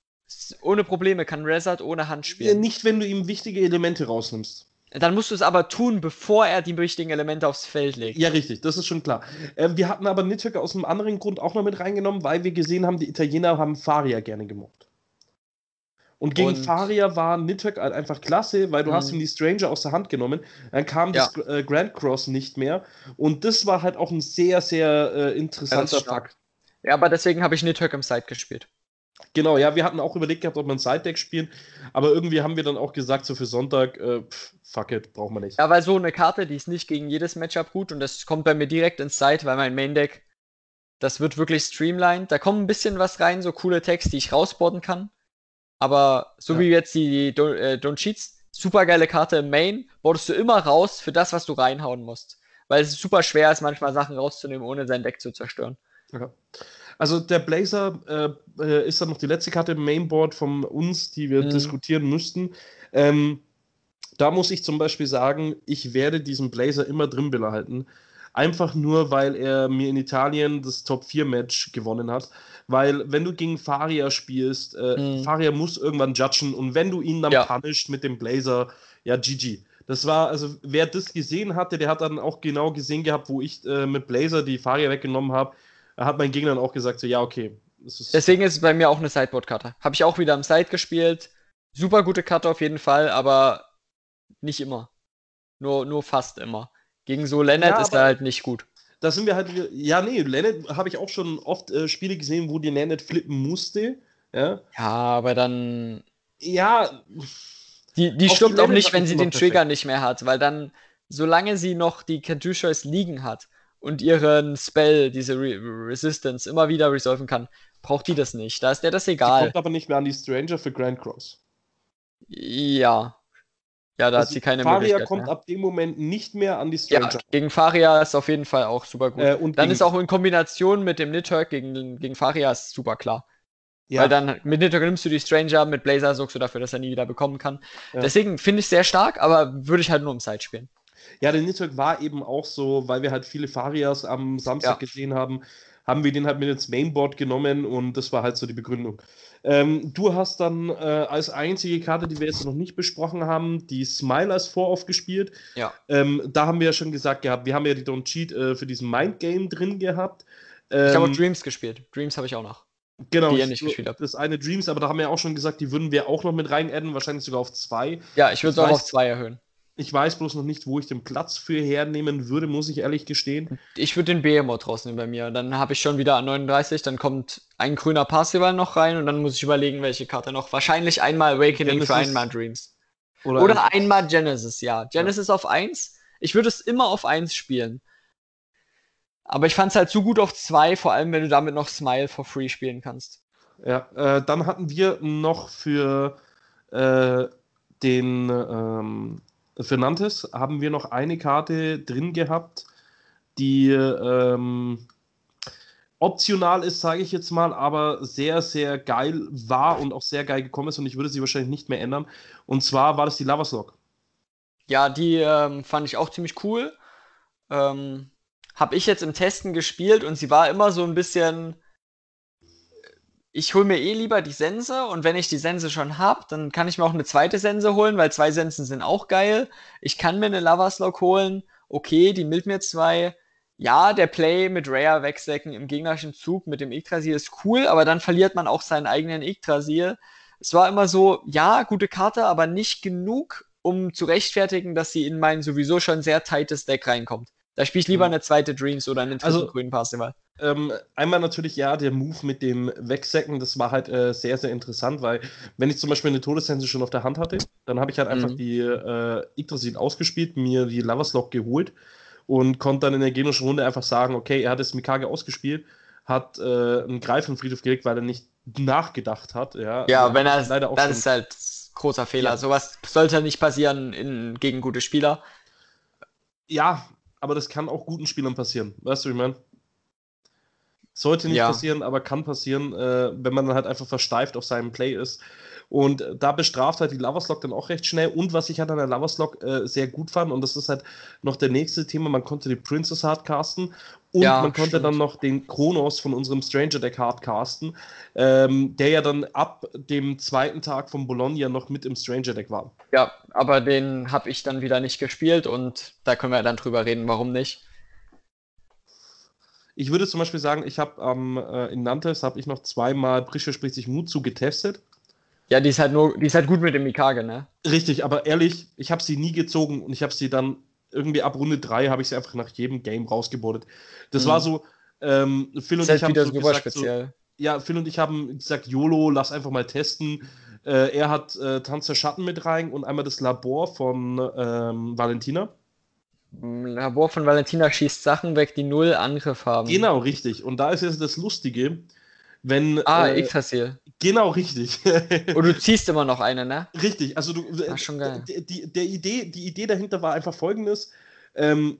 ohne Probleme kann Resart ohne Hand spielen. Nicht, wenn du ihm wichtige Elemente rausnimmst. Dann musst du es aber tun, bevor er die wichtigen Elemente aufs Feld legt. Ja, richtig, das ist schon klar. Äh, wir hatten aber Nidhöcker aus einem anderen Grund auch noch mit reingenommen, weil wir gesehen haben, die Italiener haben Faria gerne gemocht. Und gegen und Faria war Nidhöck halt einfach klasse, weil du hast mhm. ihm die Stranger aus der Hand genommen. Dann kam ja. das äh, Grand Cross nicht mehr. Und das war halt auch ein sehr, sehr äh, interessanter ja, Fakt. Ja, aber deswegen habe ich Nidhöck im Side gespielt. Genau, ja, wir hatten auch überlegt gehabt, ob wir ein Side-Deck spielen, aber irgendwie haben wir dann auch gesagt, so für Sonntag, äh, pff, fuck it, brauchen wir nicht. Ja, weil so eine Karte, die ist nicht gegen jedes Matchup gut und das kommt bei mir direkt ins Side, weil mein Main-Deck, das wird wirklich streamlined. Da kommt ein bisschen was rein, so coole Text, die ich rausboarden kann. Aber so ja. wie jetzt die, die äh, Don't Cheats, super geile Karte im Main, boardest du immer raus für das, was du reinhauen musst. Weil es super schwer ist, manchmal Sachen rauszunehmen, ohne sein Deck zu zerstören. Ja. Also der Blazer äh, äh, ist dann noch die letzte Karte im Mainboard von uns, die wir mhm. diskutieren müssten. Ähm, da muss ich zum Beispiel sagen, ich werde diesen Blazer immer drin behalten. Einfach nur, weil er mir in Italien das Top-4-Match gewonnen hat. Weil, wenn du gegen Faria spielst, äh, mhm. Faria muss irgendwann judgen und wenn du ihn dann ja. punisht mit dem Blazer, ja, GG. Das war, also wer das gesehen hatte, der hat dann auch genau gesehen gehabt, wo ich äh, mit Blazer die Faria weggenommen habe hat mein Gegner dann auch gesagt, so, ja, okay. Ist Deswegen ist es bei mir auch eine Sideboard-Karte. Habe ich auch wieder am Side gespielt. Super gute Karte auf jeden Fall, aber nicht immer. Nur, nur fast immer. Gegen so Lennart ja, ist er halt nicht gut. Da sind wir halt, ja, nee, Lennart habe ich auch schon oft äh, Spiele gesehen, wo die Lennart flippen musste. Ja, ja aber dann. Ja. Die, die stirbt auch nicht, wenn sie den perfekt. Trigger nicht mehr hat, weil dann, solange sie noch die Caduceus liegen hat, und ihren Spell, diese Re Resistance, immer wieder resolven kann, braucht die das nicht. Da ist der das egal. Sie kommt aber nicht mehr an die Stranger für Grand Cross. Ja. Ja, da also hat sie keine Faria Möglichkeit kommt mehr. ab dem Moment nicht mehr an die Stranger. Ja, gegen Faria ist auf jeden Fall auch super gut. Äh, und dann ist auch in Kombination mit dem Nidhogg gegen, gegen Faria ist super klar. Ja. Weil dann mit Nidhogg nimmst du die Stranger, mit Blazer sorgst du dafür, dass er nie wieder bekommen kann. Ja. Deswegen finde ich es sehr stark, aber würde ich halt nur im Side spielen. Ja, der Network war eben auch so, weil wir halt viele Farias am Samstag ja. gesehen haben, haben wir den halt mit ins Mainboard genommen und das war halt so die Begründung. Ähm, du hast dann äh, als einzige Karte, die wir jetzt noch nicht besprochen haben, die Smile als Vorauf gespielt. Ja. Ähm, da haben wir ja schon gesagt gehabt, wir haben ja die Don't Cheat äh, für diesen Mind Game drin gehabt. Ähm, ich habe auch Dreams gespielt. Dreams habe ich auch noch. Genau, die ich nicht gespielt habe. Das eine Dreams, aber da haben wir ja auch schon gesagt, die würden wir auch noch mit rein adden, wahrscheinlich sogar auf zwei. Ja, ich würde es auch auf zwei erhöhen. Ich weiß bloß noch nicht, wo ich den Platz für hernehmen würde, muss ich ehrlich gestehen. Ich würde den Behemoth rausnehmen bei mir. Dann habe ich schon wieder an 39, dann kommt ein grüner Parsival noch rein und dann muss ich überlegen, welche Karte noch. Wahrscheinlich einmal Awakening Genesis. für einmal Dreams. Oder, Oder einmal Genesis, ja. Genesis ja. auf 1. Ich würde es immer auf 1 spielen. Aber ich fand es halt zu gut auf 2, vor allem wenn du damit noch Smile for free spielen kannst. Ja, äh, dann hatten wir noch für äh, den ähm, für Nantes haben wir noch eine Karte drin gehabt, die ähm, optional ist, sage ich jetzt mal, aber sehr, sehr geil war und auch sehr geil gekommen ist und ich würde sie wahrscheinlich nicht mehr ändern. Und zwar war das die Lavaslog. Ja, die ähm, fand ich auch ziemlich cool. Ähm, habe ich jetzt im Testen gespielt und sie war immer so ein bisschen ich hole mir eh lieber die Sense und wenn ich die Sense schon habe, dann kann ich mir auch eine zweite Sense holen, weil zwei Sensen sind auch geil. Ich kann mir eine Lavaslog holen. Okay, die mildt mir zwei. Ja, der Play mit Rare wegsäcken im gegnerischen Zug mit dem Yggdrasil ist cool, aber dann verliert man auch seinen eigenen Yggdrasil. Es war immer so, ja, gute Karte, aber nicht genug, um zu rechtfertigen, dass sie in mein sowieso schon sehr tightes Deck reinkommt. Da spiele ich lieber mhm. eine zweite Dreams oder einen dritten also, grünen Parsival. Ähm, einmal natürlich ja, der Move mit dem Wegsäcken, das war halt äh, sehr, sehr interessant, weil wenn ich zum Beispiel eine Todessense schon auf der Hand hatte, dann habe ich halt einfach Mhm. die äh, Yggdrasil ausgespielt, mir die Lock geholt und konnte dann in der gegnerischen Runde einfach sagen, okay, er hat das Mikage ausgespielt, hat äh, einen Greif im Friedhof gelegt, weil er nicht nachgedacht hat. Ja, Ja, Also, wenn er, leider auch das ist halt großer Fehler. Ja. Sowas sollte nicht passieren in, gegen gute Spieler. Ja, aber das kann auch guten Spielern passieren. Weißt du, wie ich meine? Sollte nicht Ja. passieren, aber kann passieren, äh, wenn man dann halt einfach versteift auf seinem Play ist. Und äh, da bestraft halt die Lock dann auch recht schnell. Und was ich halt an der Lock äh, sehr gut fand, und das ist halt noch der nächste Thema, man konnte die Princess hardcasten und Ja, man konnte stimmt. dann noch den Kronos von unserem Stranger Deck hardcasten, ähm, der ja dann ab dem zweiten Tag von Bologna noch mit im Stranger Deck war. Ja, aber den habe ich dann wieder nicht gespielt und da können wir dann drüber reden, warum nicht. Ich würde zum Beispiel sagen, ich habe ähm, äh, in Nantes habe ich noch zweimal Prische spricht sich Mut zu getestet. Ja, die ist halt nur, die ist halt gut mit dem Mikage, ne? Richtig, aber ehrlich, ich habe sie nie gezogen und ich habe sie dann irgendwie ab Runde 3 habe ich sie einfach nach jedem Game rausgebotet. Das Mhm. war so, ähm, Phil und ich haben so gesagt, so, ja, Phil und ich haben gesagt, YOLO, lass einfach mal testen. Äh, er hat äh, Tanz der Schatten mit rein und einmal das Labor von ähm, Valentina. Labor von Valentina schießt Sachen weg, die null Angriff haben. Genau, richtig. Und da ist jetzt das Lustige, wenn. Ah, äh, Yggdrasil. genau, richtig. Und du ziehst immer noch eine, ne? Richtig, also du, Ah, schon geil. Die, der Idee, die Idee dahinter war einfach folgendes: ähm,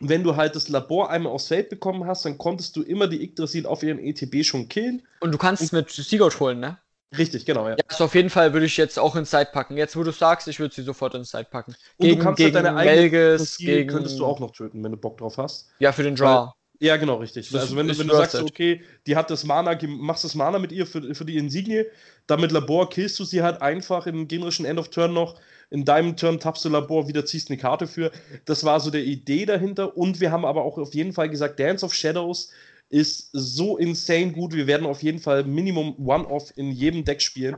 Wenn du halt das Labor einmal aufs Feld bekommen hast, dann konntest du immer die Yggdrasil auf ihren ETB schon killen. Und du kannst es mit Seagoat holen, ne? Richtig, genau, ja. Ja, also auf jeden Fall würde ich jetzt auch ins Side packen. Jetzt, wo du sagst, ich würde sie sofort ins Side packen. Und du kannst halt deine eigene Melges, Yggdrasil gegen, könntest du auch noch töten, wenn du Bock drauf hast. ja, für den Draw. Ja, genau, richtig. Das also wenn, du- wenn du sagst, it. okay, die hat das Mana, machst das Mana mit ihr für, für die Insignie, dann mit Labor killst du sie halt einfach im generischen End of Turn noch. In deinem Turn tappst du Labor, wieder ziehst eine Karte für. Das war so der Idee dahinter. Und wir haben aber auch auf jeden Fall gesagt, Dance of Shadows ist so insane gut. Wir werden auf jeden Fall Minimum One-Off in jedem Deck spielen.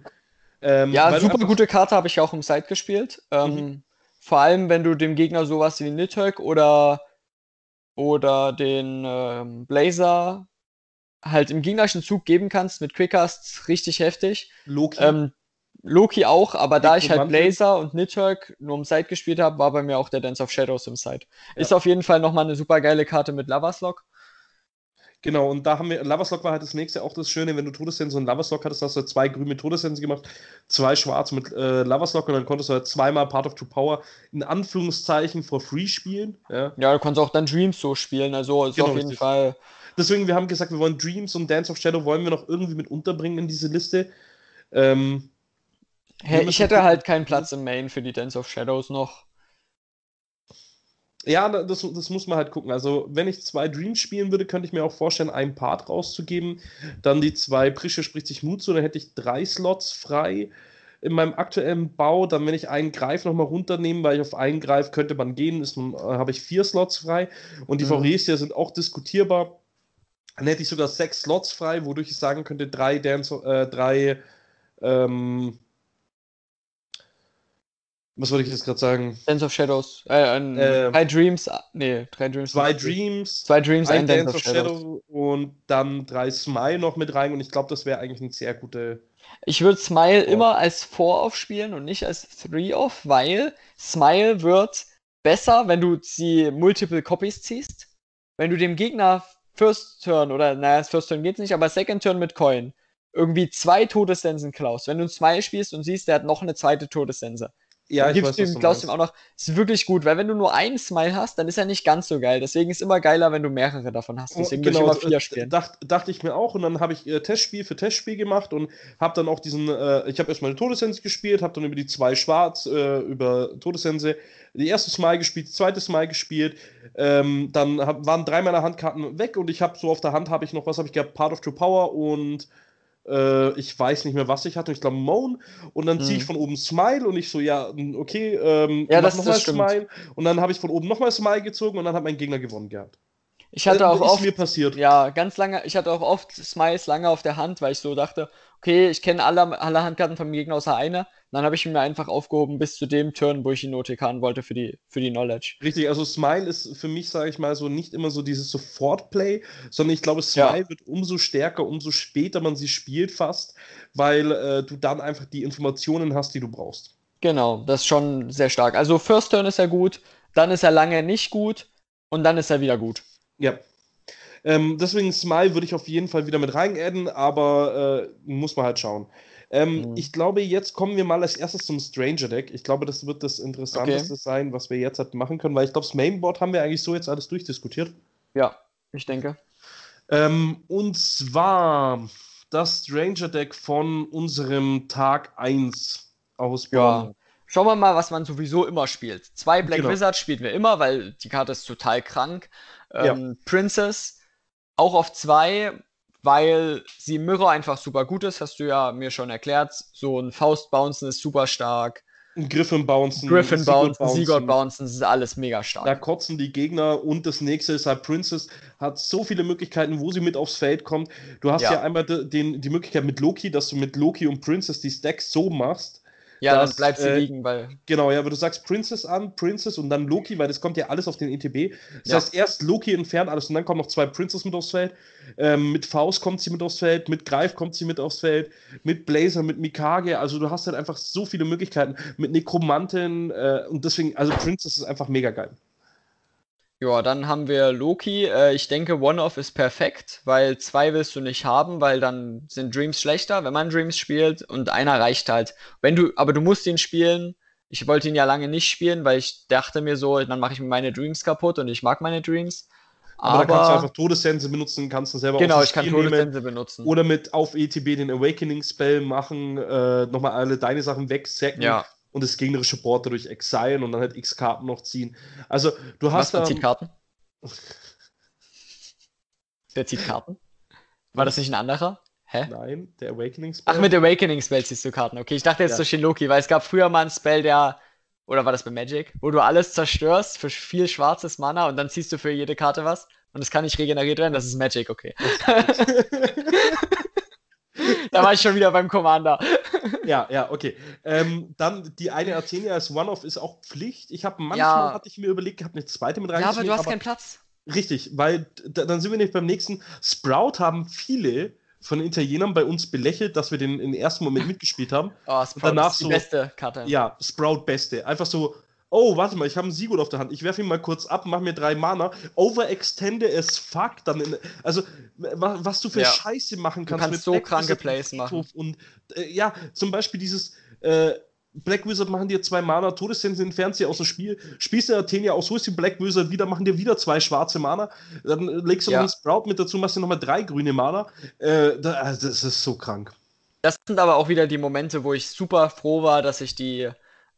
Ähm, Ja, super gute Karte habe ich auch im Side gespielt. Ähm, Mhm. Vor allem, wenn du dem Gegner sowas wie Nidhogg oder, oder den ähm, Blazer halt im gegnerischen Zug geben kannst mit Quickcasts, richtig heftig. Loki. Ähm, Loki auch, aber da ich halt. Blazer und Nidhogg nur im Side gespielt habe, war bei mir auch der Dance of Shadows im Side. Ist auf jeden Fall nochmal eine super geile Karte mit Lavaslock. Genau, und da haben wir, Lavaslock war halt das nächste auch das Schöne, wenn du Todessense und Lavaslock hattest, hast du halt zwei grün mit Todessense gemacht, zwei schwarz mit äh, Lavaslock und dann konntest du halt zweimal Part of Two Power in Anführungszeichen for free spielen. Ja. Ja, du kannst auch dann Dreams so spielen, also ist Genau, auf jeden richtig. Fall. Deswegen, wir haben gesagt, wir wollen Dreams und Dance of Shadow wollen wir noch irgendwie mit unterbringen in diese Liste. Ähm, Hä, müssen ich hätte halt keinen Platz im Main für die Dance of Shadows noch. Ja, das, das muss man halt gucken. Also, wenn ich zwei Dreams spielen würde, könnte ich mir auch vorstellen, einen Part rauszugeben. Dann die zwei Prische spricht sich Mut zu, dann hätte ich drei Slots frei in meinem aktuellen Bau. Dann, wenn ich einen Greif nochmal runternehme, weil ich auf einen Greif könnte man gehen, ist, nun, äh, habe ich vier Slots frei. Und die Mhm. VRs sind auch diskutierbar. Dann hätte ich sogar sechs Slots frei, wodurch ich sagen könnte, drei Dance, äh, drei, ähm, was wollte ich jetzt gerade sagen? Dance of Shadows. Äh, ein, Ähm, drei Dreams. ah, Nee, drei Dreams. Zwei Dreams, Zwei Dreams, ein ein Dance of Shadow und dann drei Smile noch mit rein und ich glaube, das wäre eigentlich eine sehr gute. Ich würde Smile Oh. immer als 4-Off spielen und nicht als 3-Off, weil Smile wird besser, wenn du sie Multiple Copies ziehst. Wenn du dem Gegner First Turn oder, naja, First Turn geht's nicht, aber Second Turn mit Coin irgendwie zwei Todessensen klaust. Wenn du ein Smile spielst und siehst, der hat noch eine zweite Todessense. Ja, ich gibst weiß, du was ihm, auch noch. Ist wirklich gut, weil wenn du nur einen Smile hast, dann ist er nicht ganz so geil. Deswegen ist immer geiler, wenn du mehrere davon hast. Deswegen genau, würde ich immer vier äh, spielen. Dacht, dachte ich mir auch und dann habe ich äh, Testspiel für Testspiel gemacht und habe dann auch diesen, äh, ich habe erstmal eine Todessense gespielt, habe dann über die zwei Schwarz, äh, über Todessense die erste Smile gespielt, die zweite Smile gespielt, ähm, dann hab, waren drei meiner Handkarten weg und ich habe so auf der Hand habe ich noch, was habe ich gehabt, Part of True Power und äh, ich weiß nicht mehr, was ich hatte, ich glaube Moan und dann ziehe ich Mhm. von oben Smile und ich so, ja, okay, ähm, Ja, das- noch das mal stimmt. Smile und dann habe ich von oben nochmal Smile gezogen und dann hat mein Gegner gewonnen gehabt. Ich hatte auch ist oft, mir passiert. ja, ganz lange, ich hatte auch oft Smiles lange auf der Hand, weil ich so dachte, okay, ich kenne alle, alle Handkarten vom Gegner außer einer. Dann habe ich ihn mir einfach aufgehoben bis zu dem Turn, wo ich ihn OTKen wollte für die, für die Knowledge. Richtig, also Smile ist für mich, sage ich mal, so nicht immer so dieses Sofort-Play, sondern ich glaube, Smile ja. wird umso stärker, umso später man sie spielt fast, weil äh, du dann einfach die Informationen hast, die du brauchst. Genau, das ist schon sehr stark. Also First Turn ist er gut, dann ist er lange nicht gut und dann ist er wieder gut. Ja, ähm, deswegen Smile würde ich auf jeden Fall wieder mit reinadden, aber äh, muss man halt schauen. Ähm, mhm. Ich glaube, jetzt kommen wir mal als erstes zum Stranger Deck. Ich glaube, das wird das Interessanteste okay. sein, was wir jetzt halt machen können, weil ich glaube, das Mainboard haben wir eigentlich so jetzt alles durchdiskutiert. Ja, ich denke. Ähm, und zwar das Stranger Deck von unserem Tag 1 aus Bonn. Ja. Schauen wir mal, was man sowieso immer spielt. Zwei Black genau. Wizards spielen wir immer, weil die Karte ist total krank. Ähm, ja. Princess auch auf zwei, weil sie Mirror einfach super gut ist, hast du ja mir schon erklärt. So ein Faust-Bouncen ist super stark. Ein Griffin Bouncen, Griffin Bouncen, Sigurd Bouncen, das ist alles mega stark. Da kotzen die Gegner und das nächste ist halt Princess, hat so viele Möglichkeiten, wo sie mit aufs Feld kommt. Du hast ja, ja einmal den, die Möglichkeit mit Loki, dass du mit Loki und Princess die Stacks so machst, ja, dass, dann bleibt sie äh, liegen, weil. Genau, ja, aber du sagst Princess an, Princess und dann Loki, weil das kommt ja alles auf den ETB. Das ja. heißt, erst Loki entfernt alles und dann kommen noch zwei Princess mit aufs Feld. Ähm, mit Faust kommt sie mit aufs Feld, mit Greif kommt sie mit aufs Feld, mit Blazer, mit Mikage. Also du hast halt einfach so viele Möglichkeiten. Mit Nekromanten äh, und deswegen, also Princess ist einfach mega geil. Ja, dann haben wir Loki. Äh, ich denke, One-Off ist perfekt, weil zwei willst du nicht haben, weil dann sind Dreams schlechter, wenn man Dreams spielt und einer reicht halt. Wenn du, aber du musst ihn spielen. Ich wollte ihn ja lange nicht spielen, weil ich dachte mir so, dann mache ich mir meine Dreams kaputt und ich mag meine Dreams. Aber, aber da kannst du einfach Todessense benutzen, kannst du selber Genau, ich kann Todessense benutzen. Oder mit auf ETB den Awakening Spell machen, äh, nochmal alle deine Sachen wegsacken. Ja und das gegnerische Board dadurch exilen und dann halt x Karten noch ziehen. Also du hast. Was, zieht Karten? Wer zieht Karten? War das nicht ein anderer? Hä? Nein, der Awakening Spell. Ach, mit Awakening Spell ziehst du Karten. Okay, ich dachte jetzt ja. durch Loki, weil es gab früher mal einen Spell, der. Oder war das bei Magic? Wo du alles zerstörst für viel schwarzes Mana und dann ziehst du für jede Karte was. Und es kann nicht regeneriert werden. Das ist Magic, okay. da war ich schon wieder beim Commander. ja, ja, okay. Ähm, dann die eine Athenia als One-Off ist auch Pflicht. Ich habe manchmal, ja. hatte ich mir überlegt, gehabt, eine zweite mit rein. Ja, aber du hast aber, keinen Platz. Richtig, weil dann sind wir nicht beim nächsten. Sprout haben viele von den Italienern bei uns belächelt, dass wir den im ersten Moment mitgespielt haben. Oh, Sprout danach ist die so, beste Karte. Ja, Sprout beste. Einfach so, oh, warte mal, ich habe einen Sigurd auf der Hand. Ich werfe ihn mal kurz ab, mach mir drei Mana, overextende as fuck. Dann in, also, was, du für ja. Scheiße machen kannst. Du kannst so Black kranke Plays machen. Und äh, ja, zum Beispiel dieses. Äh, Black Wizard machen dir zwei Mana, Todessense entfernt sie aus dem Spiel, spielst du Athenia aus, holst den Black Wizard wieder, machen dir wieder zwei schwarze Mana, dann legst du ja. noch einen Sprout mit dazu, machst dir nochmal drei grüne Mana. Äh, das ist so krank. Das sind aber auch wieder die Momente, wo ich super froh war, dass ich die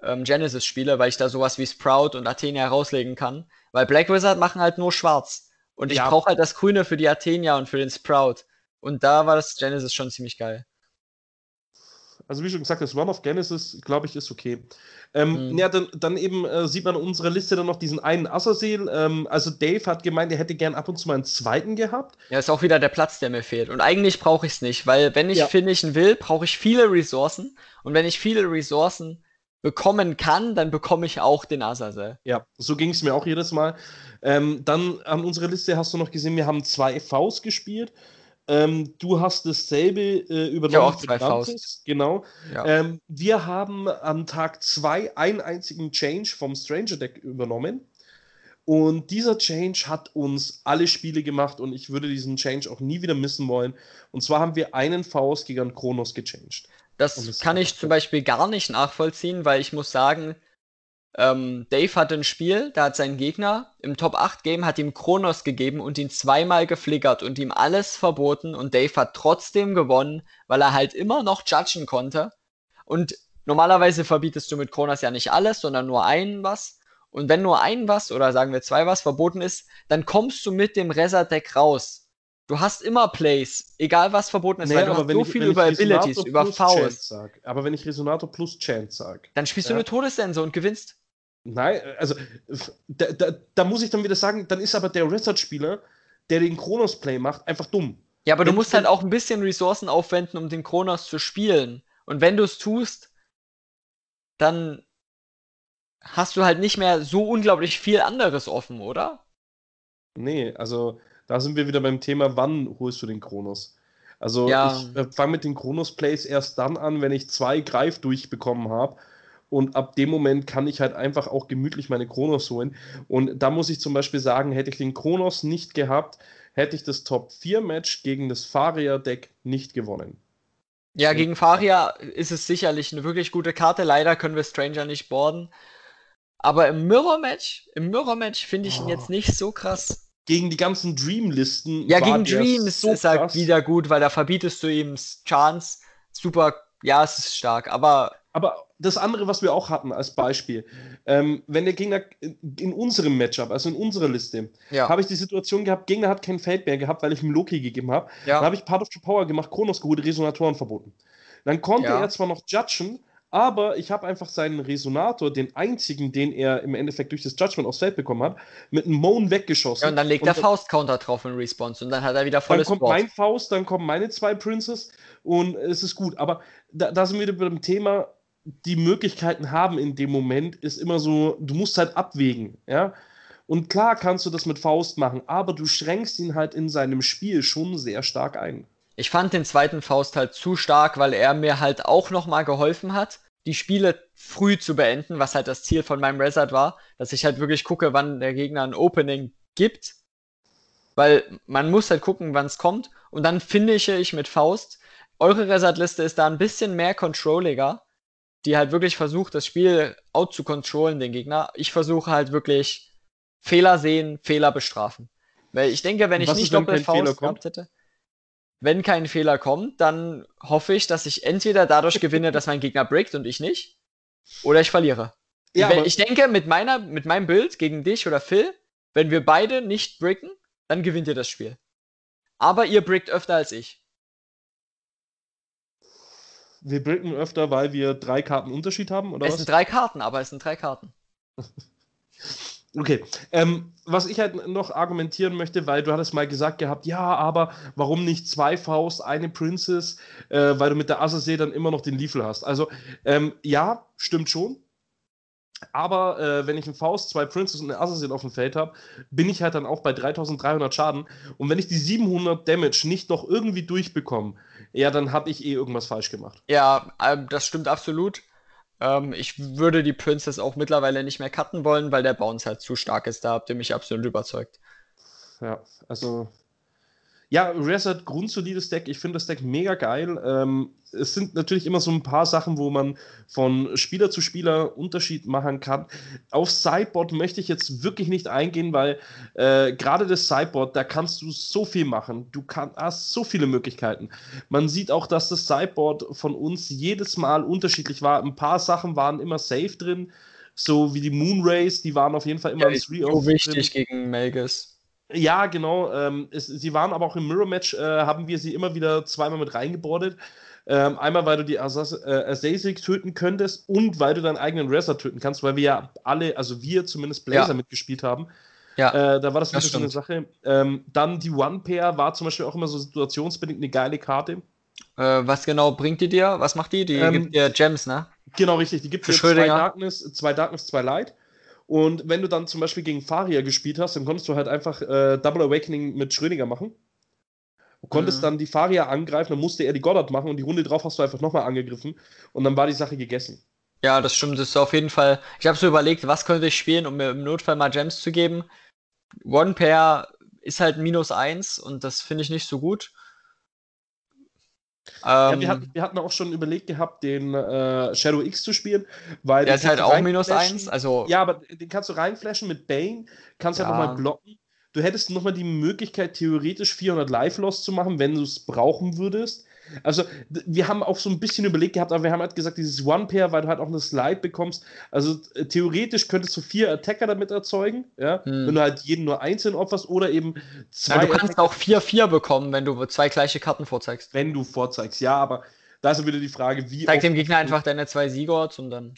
ähm, Genesis spiele, weil ich da sowas wie Sprout und Athenia rauslegen kann. Weil Black Wizard machen halt nur schwarz. Und ich ja. brauche halt das Grüne für die Athenia und für den Sprout. Und da war das Genesis schon ziemlich geil. Also wie schon gesagt, das Run of Genesis, glaube ich, ist okay. Ähm, mhm. Ja, dann, dann eben äh, sieht man in unserer Liste dann noch diesen einen Azazel. Ähm, also Dave hat gemeint, er hätte gern ab und zu mal einen zweiten gehabt. Ja, ist auch wieder der Platz, der mir fehlt. Und eigentlich brauche ich es nicht, weil wenn ich ja. finishen will, brauche ich viele Ressourcen. Und wenn ich viele Ressourcen bekommen kann, dann bekomme ich auch den Azazel. Ja, so ging es mir auch jedes Mal. Ähm, dann an unserer Liste hast du noch gesehen, wir haben zwei Vs gespielt. Ähm, du hast dasselbe äh, übernommen. Ja, auch zwei Faust. Genau. Ja. Ähm, wir haben am Tag zwei einen einzigen Change vom Stranger Deck übernommen. Und dieser Change hat uns alle Spiele gemacht und ich würde diesen Change auch nie wieder missen wollen. Und zwar haben wir einen Faust gegen Kronos gechanged. Das kann ich zum Beispiel gar nicht nachvollziehen, weil ich muss sagen, ähm, Dave hatte ein Spiel, da hat sein Gegner im Top 8 Game hat ihm Kronos gegeben und ihn zweimal geflickert und ihm alles verboten und Dave hat trotzdem gewonnen, weil er halt immer noch judgen konnte. Und normalerweise verbietest du mit Kronos ja nicht alles, sondern nur einen was. Und wenn nur ein was oder sagen wir zwei was verboten ist, dann kommst du mit dem Reset-Deck raus. Du hast immer Plays, egal was verboten ist, nee, weil du hast so ich, viel über Abilities, über Faust. Sag, aber wenn ich Resonator plus Chance sage. Dann spielst ja. du eine Todessense und gewinnst. Nein, also da, da, da, muss ich dann wieder sagen, dann ist aber der Reset-Spieler, der den Kronos-Play macht, einfach dumm. Ja, aber wenn, du musst halt auch ein bisschen Ressourcen aufwenden, um den Kronos zu spielen. Und wenn du es tust, dann hast du halt nicht mehr so unglaublich viel anderes offen, oder? Nee, also da sind wir wieder beim Thema, wann holst du den Kronos? Also Ja. ich äh, fange mit den Kronos-Plays erst dann an, wenn ich zwei Greif durchbekommen habe. Und ab dem Moment kann ich halt einfach auch gemütlich meine Kronos holen. Und da muss ich zum Beispiel sagen, hätte ich den Kronos nicht gehabt, hätte ich das Top-4-Match gegen das Faria-Deck nicht gewonnen. Ja, gegen Faria ist es sicherlich eine wirklich gute Karte. Leider können wir Stranger nicht boarden. Aber im Mirror-Match, im Mirror-Match finde ich ihn Oh. jetzt nicht so krass. Gegen die ganzen Dream-Listen. Ja, gegen Dreams so ist er krass. wieder gut, weil da verbietest du ihm Chance. Super, ja, es ist stark. Aber Aber das andere, was wir auch hatten als Beispiel, ähm, wenn der Gegner in, in unserem Matchup, also in unserer Liste, ja, habe ich die Situation gehabt, Gegner hat kein Feld mehr gehabt, weil ich ihm Loki gegeben habe. ja. Dann habe ich Part of the Power gemacht, Kronos geholt, Resonatoren verboten. Dann konnte Ja. er zwar noch judgen, aber ich habe einfach seinen Resonator, den einzigen, den er im Endeffekt durch das Judgment aufs Feld bekommen hat, mit einem Moan weggeschossen. ja, und dann legt er Faust-Counter drauf in Response und dann hat er wieder Dann volles kommt Board. mein Faust, dann kommen meine zwei Princes und es ist gut. Aber da, da sind wir wieder beim Thema, die Möglichkeiten haben in dem Moment, ist immer so, du musst halt abwägen, ja. Und klar kannst du das mit Faust machen, aber du schränkst ihn halt in seinem Spiel schon sehr stark ein. Ich fand den zweiten Faust halt zu stark, weil er mir halt auch nochmal geholfen hat, die Spiele früh zu beenden, was halt das Ziel von meinem Resort war, dass ich halt wirklich gucke, wann der Gegner ein Opening gibt. Weil man muss halt gucken, wann es kommt. Und dann finische ich mit Faust. Eure Resort-Liste ist da ein bisschen mehr controlliger, die halt wirklich versucht, das Spiel out zu controllen, den Gegner. Ich versuche halt wirklich Fehler sehen, Fehler bestrafen. Weil ich denke, wenn ich Was nicht doppelt Faust gehabt hätte, wenn kein Fehler kommt, dann hoffe ich, dass ich entweder dadurch gewinne, dass mein Gegner breakt und ich nicht, oder ich verliere. Ja, ich denke, mit, meiner, mit meinem Bild gegen dich oder Phil, wenn wir beide nicht breaken, dann gewinnt ihr das Spiel. Aber ihr breakt öfter als ich. Wir bricken öfter, weil wir drei Karten Unterschied haben, oder es was? sind drei Karten, aber es sind drei Karten. Okay, ähm, was ich halt noch argumentieren möchte, weil du hattest mal gesagt gehabt, ja, aber warum nicht zwei Faust, eine Princess, äh, weil du mit der Azazel dann immer noch den Liefel hast. Also, ähm, ja, stimmt schon. Aber äh, wenn ich einen Faust, zwei Princess und eine Azazel auf dem Feld habe, bin ich halt dann auch bei 3300 Schaden. Und wenn ich die 700 Damage nicht noch irgendwie durchbekomme, ja, dann habe ich eh irgendwas falsch gemacht. Ja, ähm, das stimmt absolut. Ähm, ich würde die Princess auch mittlerweile nicht mehr cutten wollen, weil der Bounce halt zu stark ist. Da habt ihr mich absolut überzeugt. Ja, also. Ja, Reset, grundsolides Deck. Ich finde das Deck mega geil. Ähm, es sind natürlich immer so ein paar Sachen, wo man von Spieler zu Spieler Unterschied machen kann. Auf Sideboard möchte ich jetzt wirklich nicht eingehen, weil äh, gerade das Sideboard, da kannst du so viel machen. Du kann, hast so viele Möglichkeiten. Man sieht auch, dass das Sideboard von uns jedes Mal unterschiedlich war. Ein paar Sachen waren immer safe drin, so wie die Moonrays, die waren auf jeden Fall immer Ja, ein ist Three so of wichtig gegen Melges. Ja, genau. Ähm, es, sie waren aber auch im Mirror-Match, äh, haben wir sie immer wieder zweimal mit reingebordet. Ähm, einmal, weil du die Asas äh, töten könntest und weil du deinen eigenen Wrestler töten kannst, weil wir ja alle, also wir zumindest Blazer Ja. mitgespielt haben. Ja, Äh, da war das, das wieder so eine. Sache. Ähm, dann die One-Pair war zum Beispiel auch immer so situationsbedingt eine geile Karte. äh, was genau bringt die dir? Was macht die? Die Ähm, gibt dir Gems, ne? Genau, richtig. Die gibt dir zwei. Darkness, zwei Darkness, zwei Light. Und wenn du dann zum Beispiel gegen Faria gespielt hast, dann konntest du halt einfach äh, Double Awakening mit Schrödinger machen. Du konntest Mhm. dann die Faria angreifen, dann musste er die Goddard machen und die Runde drauf hast du einfach nochmal angegriffen und dann war die Sache gegessen. Ja, das stimmt. Das ist auf jeden Fall. Ich habe so überlegt, was könnte ich spielen, um mir im Notfall mal Gems zu geben. One Pair ist halt minus eins und das finde ich nicht so gut. Ja, Ähm, wir, hatten, wir hatten auch schon überlegt gehabt, den äh, Shadow X zu spielen, weil der ist halt auch minus eins. Also, Ja, aber den kannst du reinflashen mit Bane, kannst ja Ja. nochmal blocken. Du hättest nochmal die Möglichkeit, theoretisch 400 Life-Loss zu machen, wenn du es brauchen würdest. Also, wir haben auch so ein bisschen überlegt gehabt, aber wir haben halt gesagt, dieses One-Pair, weil du halt auch eine Slide bekommst. Also, äh, theoretisch könntest du vier Attacker damit erzeugen, ja, Hm. wenn du halt jeden nur einzeln opferst oder eben zwei ja, du kannst Attacker, auch 4-4 bekommen, wenn du zwei gleiche Karten vorzeigst. wenn du vorzeigst. Ja, aber da ist wieder die Frage, wie Zeig dem Gegner einfach deine zwei Sigurds und dann.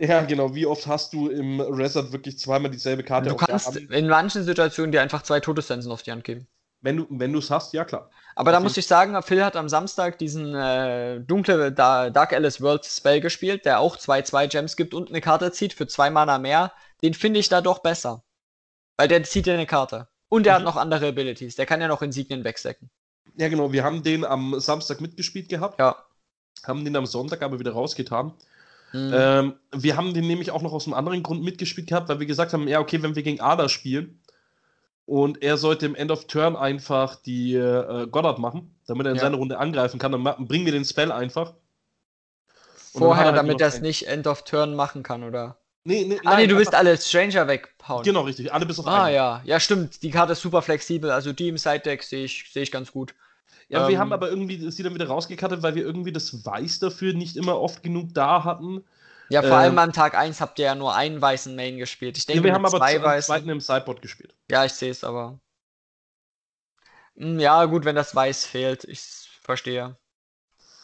Ja, genau. Wie oft hast du im Resort wirklich zweimal dieselbe Karte Du kannst in manchen Situationen dir einfach zwei Todessensen auf die Hand geben. Wenn du wenn es hast, ja klar. Aber da muss ich sagen, Phil hat am Samstag diesen äh, dunkle Dark Alice World Spell gespielt, der auch zwei zwei Gems gibt und eine Karte zieht für zwei Mana mehr. Den finde ich da doch besser. Weil der zieht ja eine Karte. Und der mhm. hat noch andere Abilities. Der kann ja noch Insignien wegstecken. Ja, genau. Wir haben den am Samstag mitgespielt gehabt. Ja. Haben den am Sonntag aber wieder rausgetan. Mhm. Ähm, wir haben den nämlich auch noch aus einem anderen Grund mitgespielt gehabt, weil wir gesagt haben, ja, okay, wenn wir gegen Ada spielen und er sollte im End of Turn einfach die äh, Goddard machen, damit er in ja. seiner Runde angreifen kann, dann bringen wir den Spell einfach. Vorher, halt damit er es nicht End of Turn machen kann, oder? Nee, nee, ah, nee, du willst alle Stranger weghauen. Genau, richtig. Alle bis auf Ah, einen. ja. Ja, stimmt. Die Karte ist super flexibel. Also die im Side-Deck sehe ich, seh ich ganz gut. Ja, ähm, wir haben aber irgendwie sie dann wieder rausgekattet, weil wir irgendwie das Weiß dafür nicht immer oft genug da hatten. Ja, vor ähm, allem an Tag 1 habt ihr ja nur einen weißen Main gespielt. Ich denke, ja, wir haben aber zwei weißen. zweiten im Sideboard gespielt. Ja, ich sehe es aber. Hm, ja, gut, wenn das Weiß fehlt. Ich verstehe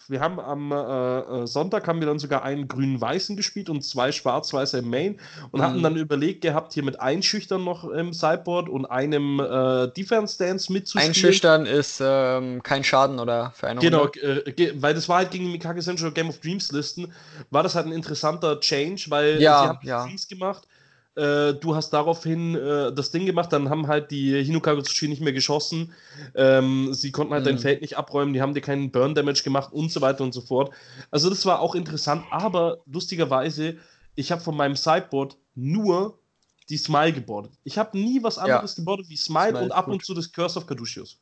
wir haben am äh, äh, Sonntag haben wir dann sogar einen grün-weißen gespielt und zwei schwarz-weiße im Main und mhm. hatten dann überlegt gehabt, hier mit Einschüchtern noch im Sideboard und einem äh, Defense-Dance mitzuspielen. Einschüchtern ist ähm, kein Schaden oder für eine Genau, äh, weil das war halt gegen die Mikage Central Game of Dreams Listen, war das halt ein interessanter Change, weil ja, sie haben ja. Freeze gemacht äh, du hast daraufhin äh, das Ding gemacht, dann haben halt die Hinokagutsuchi nicht mehr geschossen. Ähm, sie konnten halt mhm. dein Feld nicht abräumen, die haben dir keinen Burn-Damage gemacht und so weiter und so fort. Also das war auch interessant, aber lustigerweise, ich habe von meinem Sideboard nur die Smile gebordet. Ich habe nie was anderes ja. gebordet wie Smile, Smile und ab gut. und zu das Curse of Caduceus.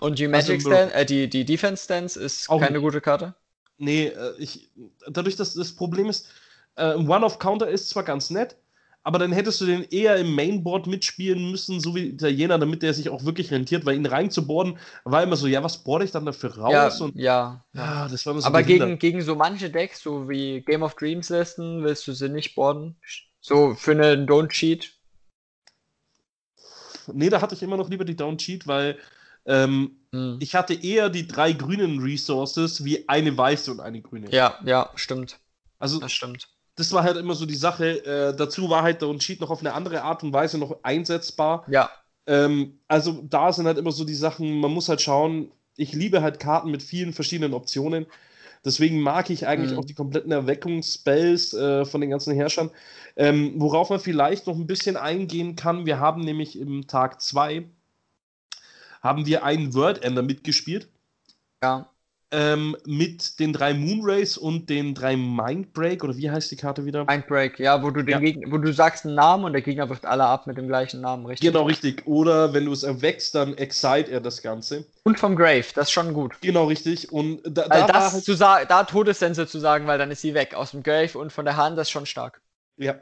Und die Magic also, Stance, äh, die, die Defense Stance ist keine nicht. gute Karte? Nee, äh, ich, dadurch, dass das Problem ist, äh, One-of-Counter ist zwar ganz nett, aber dann hättest du den eher im Mainboard mitspielen müssen, so wie Italiener, damit der sich auch wirklich rentiert, weil ihn reinzuborden war immer so, ja, was bohre ich dann dafür raus? Ja, und, ja, ja. das war immer so Aber gegen, gegen so manche Decks, so wie Game of Dreams Listen, willst du sie nicht boarden? So für eine Don't Cheat? Nee, da hatte ich immer noch lieber die Don't Cheat, weil ähm, hm. ich hatte eher die drei grünen Resources wie eine weiße und eine grüne. Ja, ja, stimmt. Also, das stimmt das war halt immer so die Sache. Äh, dazu war halt der Unschied noch auf eine andere Art und Weise noch einsetzbar. Ja. Ähm, also da sind halt immer so die Sachen, man muss halt schauen, ich liebe halt Karten mit vielen verschiedenen Optionen. Deswegen mag ich eigentlich mhm. auch die kompletten Erweckungsspells äh, von den ganzen Herrschern. Ähm, worauf man vielleicht noch ein bisschen eingehen kann, wir haben nämlich im Tag 2 haben wir einen Word Ender mitgespielt. Ja ähm, mit den drei Moonrays und den drei Mindbreak, oder wie heißt die Karte wieder? Mindbreak, ja, wo du den ja. Gegner, wo du sagst einen Namen und der Gegner wirft alle ab mit dem gleichen Namen, richtig? Genau, richtig. Oder wenn du es erwächst, dann excite er das Ganze. Und vom Grave, das ist schon gut. Genau, richtig. Und da, da das halt zu sagen, da Todessense zu sagen, weil dann ist sie weg aus dem Grave und von der Hand, das ist schon stark. Ja.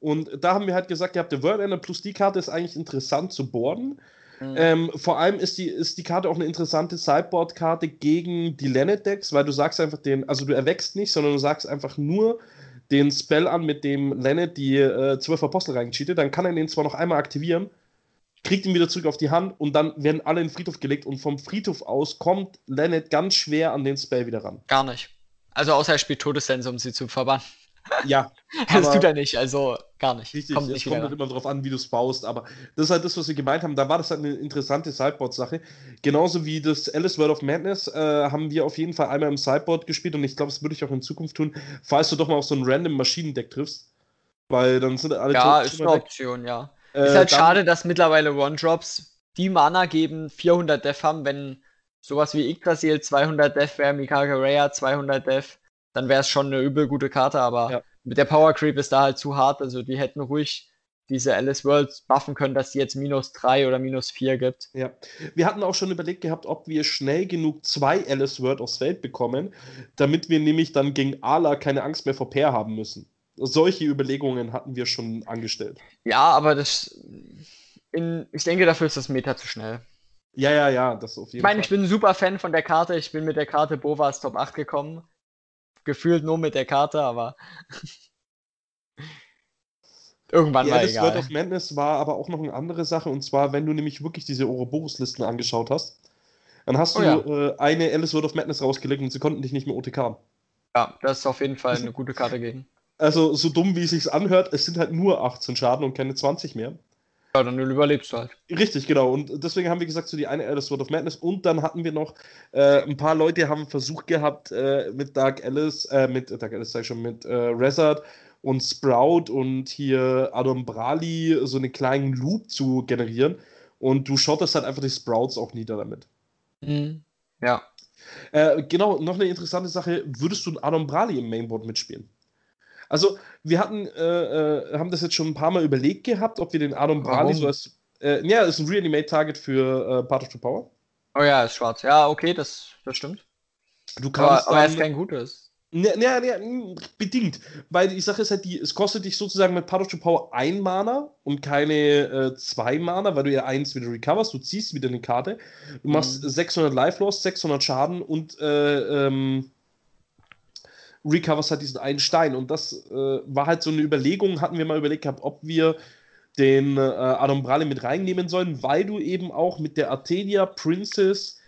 Und da haben wir halt gesagt, ihr habt der World Ender plus die Karte ist eigentlich interessant zu boarden. Mhm. Ähm, vor allem ist die, ist die Karte auch eine interessante Sideboard-Karte gegen die Lenet-Decks, weil du sagst einfach den, also du erwächst nicht, sondern du sagst einfach nur den Spell an, mit dem Lenet die äh, zwölf Apostel reingecheatet, dann kann er den zwar noch einmal aktivieren, kriegt ihn wieder zurück auf die Hand und dann werden alle in den Friedhof gelegt und vom Friedhof aus kommt Lenet ganz schwer an den Spell wieder ran. Gar nicht. Also außer er spielt Todessense, um sie zu verbannen. Ja. das tut er nicht, also gar nicht. Richtig, kommt es kommt halt immer darauf an, wie du es baust, aber das ist halt das, was wir gemeint haben. Da war das halt eine interessante Sideboard-Sache. Genauso wie das Alice World of Madness äh, haben wir auf jeden Fall einmal im Sideboard gespielt und ich glaube, das würde ich auch in Zukunft tun, falls du doch mal auf so ein random Maschinendeck triffst. Weil dann sind alle Ja, ist eine Option, ja. Äh, ist halt schade, dass mittlerweile One-Drops die Mana geben, 400 Def haben, wenn sowas wie Yggdrasil 200 Def wäre, Mikage Raya 200 Def dann wäre es schon eine übel gute Karte, aber ja. mit der Power Creep ist da halt zu hart. Also die hätten ruhig diese Alice Worlds buffen können, dass sie jetzt minus 3 oder minus 4 gibt. Ja. Wir hatten auch schon überlegt gehabt, ob wir schnell genug zwei Alice World aufs Feld bekommen, damit wir nämlich dann gegen Ala keine Angst mehr vor Pair haben müssen. Solche Überlegungen hatten wir schon angestellt. Ja, aber das. In, ich denke, dafür ist das Meta zu schnell. Ja, ja, ja, das auf jeden Ich meine, ich bin ein super Fan von der Karte. Ich bin mit der Karte Bovas Top 8 gekommen gefühlt nur mit der Karte, aber irgendwann ja, mal das egal. World of Madness war aber auch noch eine andere Sache und zwar, wenn du nämlich wirklich diese Ouroboros-Listen angeschaut hast, dann hast oh, du ja. äh, eine Alice World of Madness rausgelegt und sie konnten dich nicht mehr OTK. Ja, das ist auf jeden Fall eine gute Karte gegen. Also, so dumm wie es sich anhört, es sind halt nur 18 Schaden und keine 20 mehr. Ja, dann überlebst du halt. Richtig, genau. Und deswegen haben wir gesagt, so die eine Era Sword of Madness. Und dann hatten wir noch äh, ein paar Leute haben versucht gehabt, äh, mit Dark Alice, äh, mit Dark Alice sag ich schon, mit äh, Rezard und Sprout und hier Adam Brali so einen kleinen Loop zu generieren. Und du schottest halt einfach die Sprouts auch nieder damit. Mhm. Ja. Äh, genau, noch eine interessante Sache: Würdest du einen Adam Brali im Mainboard mitspielen? Also, wir hatten, äh, äh, haben das jetzt schon ein paar Mal überlegt gehabt, ob wir den Adam Warum? so als. Äh, ja, ist ein Reanimate-Target für äh, Part of the Power. Oh ja, ist schwarz. Ja, okay, das, das stimmt. Du Aber, kannst aber er ist kein gutes. Ne, ne, ne, bedingt. Weil die Sache ist halt, die, es kostet dich sozusagen mit Part of the Power ein Mana und keine äh, zwei Mana, weil du ja eins wieder recoverst. Du ziehst wieder eine Karte. Du machst Mhm. 600 Life Loss, 600 Schaden und äh, ähm, recoverst halt diesen einen Stein. Und das äh, war halt so eine Überlegung, hatten wir mal überlegt gehabt, ob wir den äh, Adombrale mit reinnehmen sollen, weil du eben auch mit der Athenia Princess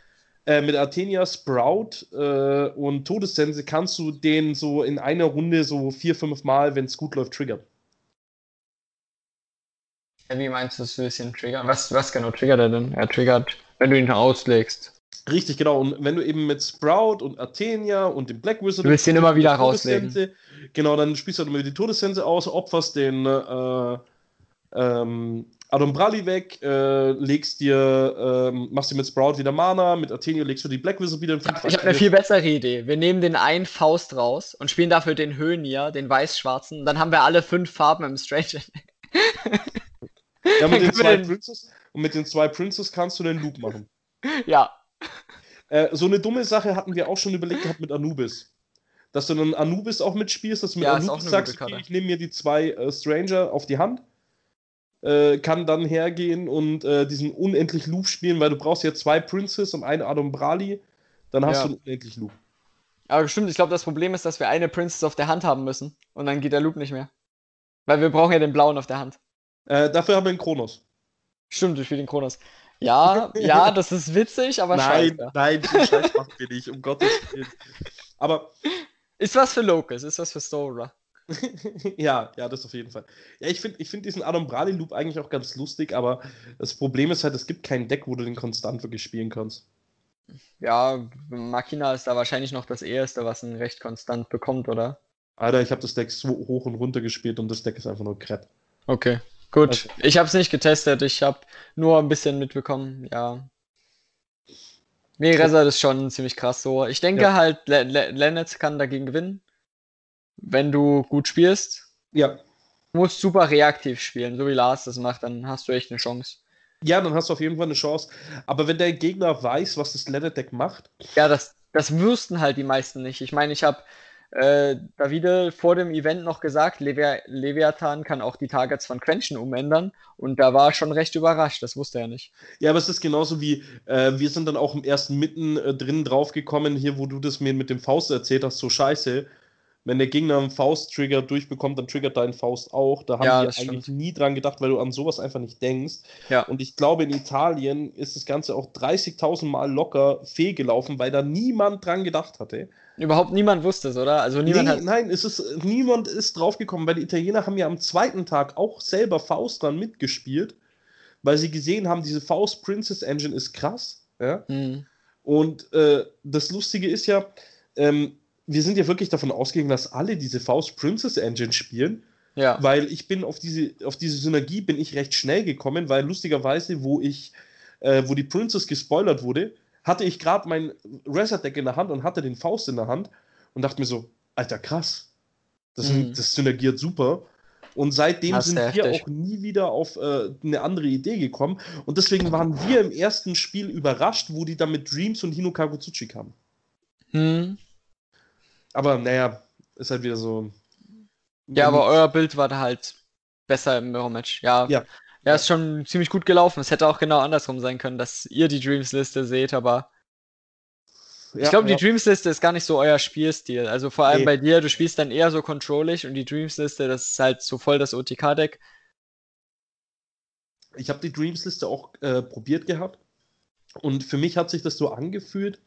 äh, mit Athenia, Sprout äh, und Todessense kannst du den so in einer Runde so vier, fünf Mal, wenn es gut läuft, triggern. Wie meinst du das ein bisschen triggern? Was, was genau triggert er denn? Er triggert, wenn du ihn auslegst. Richtig, genau. Und wenn du eben mit Sprout und Athenia und dem Black Wizard Du willst ihn und immer wieder Todessense- Genau, dann spielst du halt immer die Todessense aus, opferst den äh, ähm, Adombrali weg, äh, legst dir, ähm, machst dir mit Sprout wieder Mana, mit Athenia legst du die Black Wizard wieder in Ich habe eine viel bessere Idee. Wir nehmen den einen Faust raus und spielen dafür den Höhnier, den weiß-schwarzen. Dann haben wir alle fünf Farben im Stranger. Ja, mit den zwei den- Princes und mit den zwei Princes kannst du den Loop machen. ja. Äh, so eine dumme Sache hatten wir auch schon überlegt gehabt mit Anubis. Dass du dann Anubis auch mitspielst, dass du mit Ja, Anubis eine sagst, okay, ich nehme mir die zwei äh, Stranger auf die Hand, äh, kann dann hergehen und äh, diesen unendlich Loop spielen, weil du brauchst ja zwei Princes und einen Adam Brali, dann hast Ja. du einen unendlich Loop. Aber stimmt, ich glaube, das Problem ist, dass wir eine Princess auf der Hand haben müssen. Und dann geht der Loop nicht mehr. Weil wir brauchen ja den blauen auf der Hand. Äh, dafür haben wir einen Kronos. Stimmt, ich spiele den Kronos. Ja, ja, das ist witzig, aber nein, scheiße. nein, so Scheiß machen wir nicht, um Gottes Willen. Aber Ist was für Locus, ist was für Stora. ja, ja, das auf jeden Fall. Ja, ich finde ich find diesen Adam Brali Loop eigentlich auch ganz lustig, aber das Problem ist halt, es gibt kein Deck, wo du den konstant wirklich spielen kannst. Ja, Machina ist da wahrscheinlich noch das erste, was ihn recht konstant bekommt, oder? Alter, ich habe das Deck so hoch und runter gespielt und das Deck ist einfach nur Crap. Okay, gut. Also- Ich habe es nicht getestet, ich habe nur ein bisschen mitbekommen, ja. Nee, Rezard ist schon ziemlich krass so. Ich denke Ja. halt, Le kann dagegen gewinnen, wenn du gut spielst. Ja. Du musst super reaktiv spielen, so wie Lars das macht, dann hast du echt eine Chance. Ja, dann hast du auf jeden Fall eine Chance. Aber wenn der Gegner weiß, was das Leather Deck macht, Ja, das, das wüssten halt die meisten nicht. Ich meine, ich habe äh, Davide vor dem Event noch gesagt, Levi Leviathan kann auch die Targets von Quenchen umändern und da war er schon recht überrascht, das wusste er nicht. ja, aber es ist genauso wie, äh, wir sind dann auch im ersten mitten äh, drin draufgekommen, hier, wo du das mir mit dem Faust erzählt hast, so scheiße. Wenn der Gegner einen Faust-Trigger durchbekommt, dann triggert dein Faust auch. Da haben Ja, wir eigentlich stimmt. nie dran gedacht, weil du an sowas einfach nicht denkst. Ja. Und ich glaube, in Italien ist das Ganze auch 30.000 Mal locker fehlgelaufen, weil da niemand dran gedacht hatte. Überhaupt niemand wusste es, oder? Also niemand nee, hat. nein, es ist, niemand ist draufgekommen, weil die Italiener haben ja am zweiten Tag auch selber Faust dran mitgespielt, weil sie gesehen haben, diese Faust Princess Engine ist krass. Ja? Hm. Und äh, das Lustige ist ja, ähm, wir sind ja wirklich davon ausgegangen, dass alle diese Faust Princess Engine spielen, Ja. weil ich bin auf diese, auf diese Synergie bin ich recht schnell gekommen, weil lustigerweise, wo ich, äh, wo die Princess gespoilert wurde, hatte ich gerade mein Reset Deck in der Hand und hatte den Faust in der Hand und dachte mir so, Alter, krass. Das, Mhm. das synergiert super. Und seitdem Das sind wir auch nie wieder auf äh, eine andere Idee gekommen. Und deswegen waren wir im ersten Spiel überrascht, wo die dann mit Dreams und Hino Kagutsuchi kamen. Hm. Aber naja, ist halt wieder so. Ja, aber euer Bild war da halt besser im Mirror-Match. Ja. Ja. Ja, ist schon ziemlich gut gelaufen. Es hätte auch genau andersrum sein können, dass ihr die Dreams-Liste seht, aber ich Ja, glaube, ja. die Dreams-Liste ist gar nicht so euer Spielstil. Also vor allem Nee. bei dir, du spielst dann eher so controllig und die Dreams-Liste, das ist halt so voll das OTK-Deck. Ich habe die Dreams-Liste auch äh, probiert gehabt. Und für mich hat sich das so angefühlt,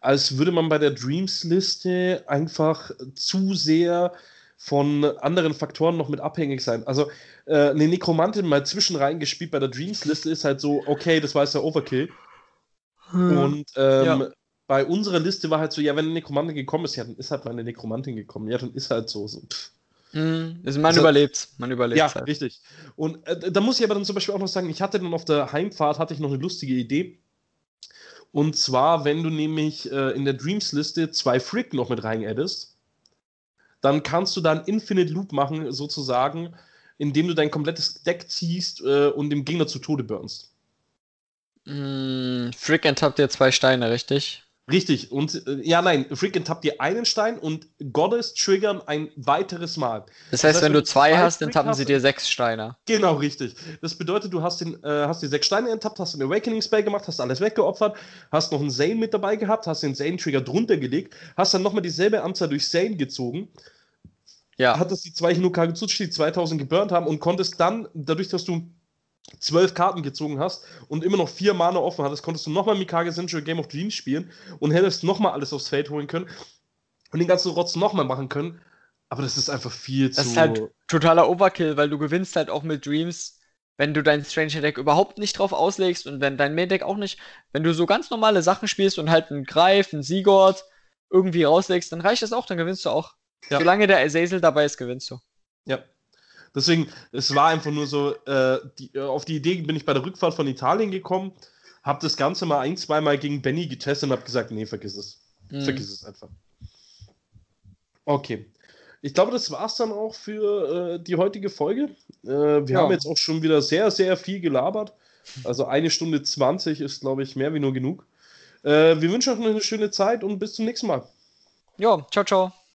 als würde man bei der Dreams-Liste einfach zu sehr von anderen Faktoren noch mit abhängig sein. Also äh, eine Nekromantin mal zwischen reingespielt bei der Dreams-Liste ist halt so, okay, das war jetzt der Overkill. Hm. Und ähm, ja. bei unserer Liste war halt so, ja, wenn eine Nekromantin gekommen ist, ja, dann ist halt mal eine Nekromantin gekommen. Ja, dann ist halt so. so hm. Also man also, überlebt, man überlebt. Ja, halt. richtig. Und äh, da muss ich aber dann zum Beispiel auch noch sagen, ich hatte dann auf der Heimfahrt hatte ich noch eine lustige Idee. Und zwar, wenn du nämlich äh, in der Dreams-Liste zwei Frick noch mit rein addest, dann kannst du da einen Infinite Loop machen, sozusagen, indem du dein komplettes Deck ziehst äh, und dem Gegner zu Tode burnst. Mm, Frick enttappt dir zwei Steine, richtig? Richtig. Und äh, ja, nein, Frick enttappt dir einen Stein und Goddess triggern ein weiteres Mal. Das heißt, das heißt wenn, wenn, du zwei, zwei hast, enttappen sie dir sechs Steine. Genau, richtig. Das bedeutet, du hast, den, äh, hast die sechs Steine enttappt, hast den Awakening Spell gemacht, hast alles weggeopfert, hast noch einen Zane mit dabei gehabt, hast den Zane-Trigger drunter gelegt, hast dann nochmal dieselbe Anzahl durch Zane gezogen. Ja. Hattest die zwei Hinokage Tsuchi, die 2000 geburnt haben und konntest dann, dadurch, dass du zwölf Karten gezogen hast und immer noch vier Mana offen hattest, konntest du nochmal Mikage Central Game of Dreams spielen und hättest nochmal alles aufs Feld holen können und den ganzen Rotz nochmal machen können. Aber das ist einfach viel das zu. Das ist halt totaler Overkill, weil du gewinnst halt auch mit Dreams, wenn du dein Stranger Deck überhaupt nicht drauf auslegst und wenn dein Main Deck auch nicht, wenn du so ganz normale Sachen spielst und halt einen Greif, einen Sigurd irgendwie rauslegst, dann reicht das auch, dann gewinnst du auch. Ja. Solange der Azazel dabei ist, gewinnst du. Ja, Deswegen, es war einfach nur so, äh, die, äh, auf die Idee bin ich bei der Rückfahrt von Italien gekommen, habe das Ganze mal ein, zweimal gegen Benny getestet und habe gesagt, nee, vergiss es. Mhm. Vergiss es einfach. Okay. Ich glaube, das war es dann auch für äh, die heutige Folge. Äh, wir ja. haben jetzt auch schon wieder sehr, sehr viel gelabert. Also eine Stunde 20 ist, glaube ich, mehr wie nur genug. Äh, wir wünschen euch noch eine schöne Zeit und bis zum nächsten Mal. Ja, ciao, ciao.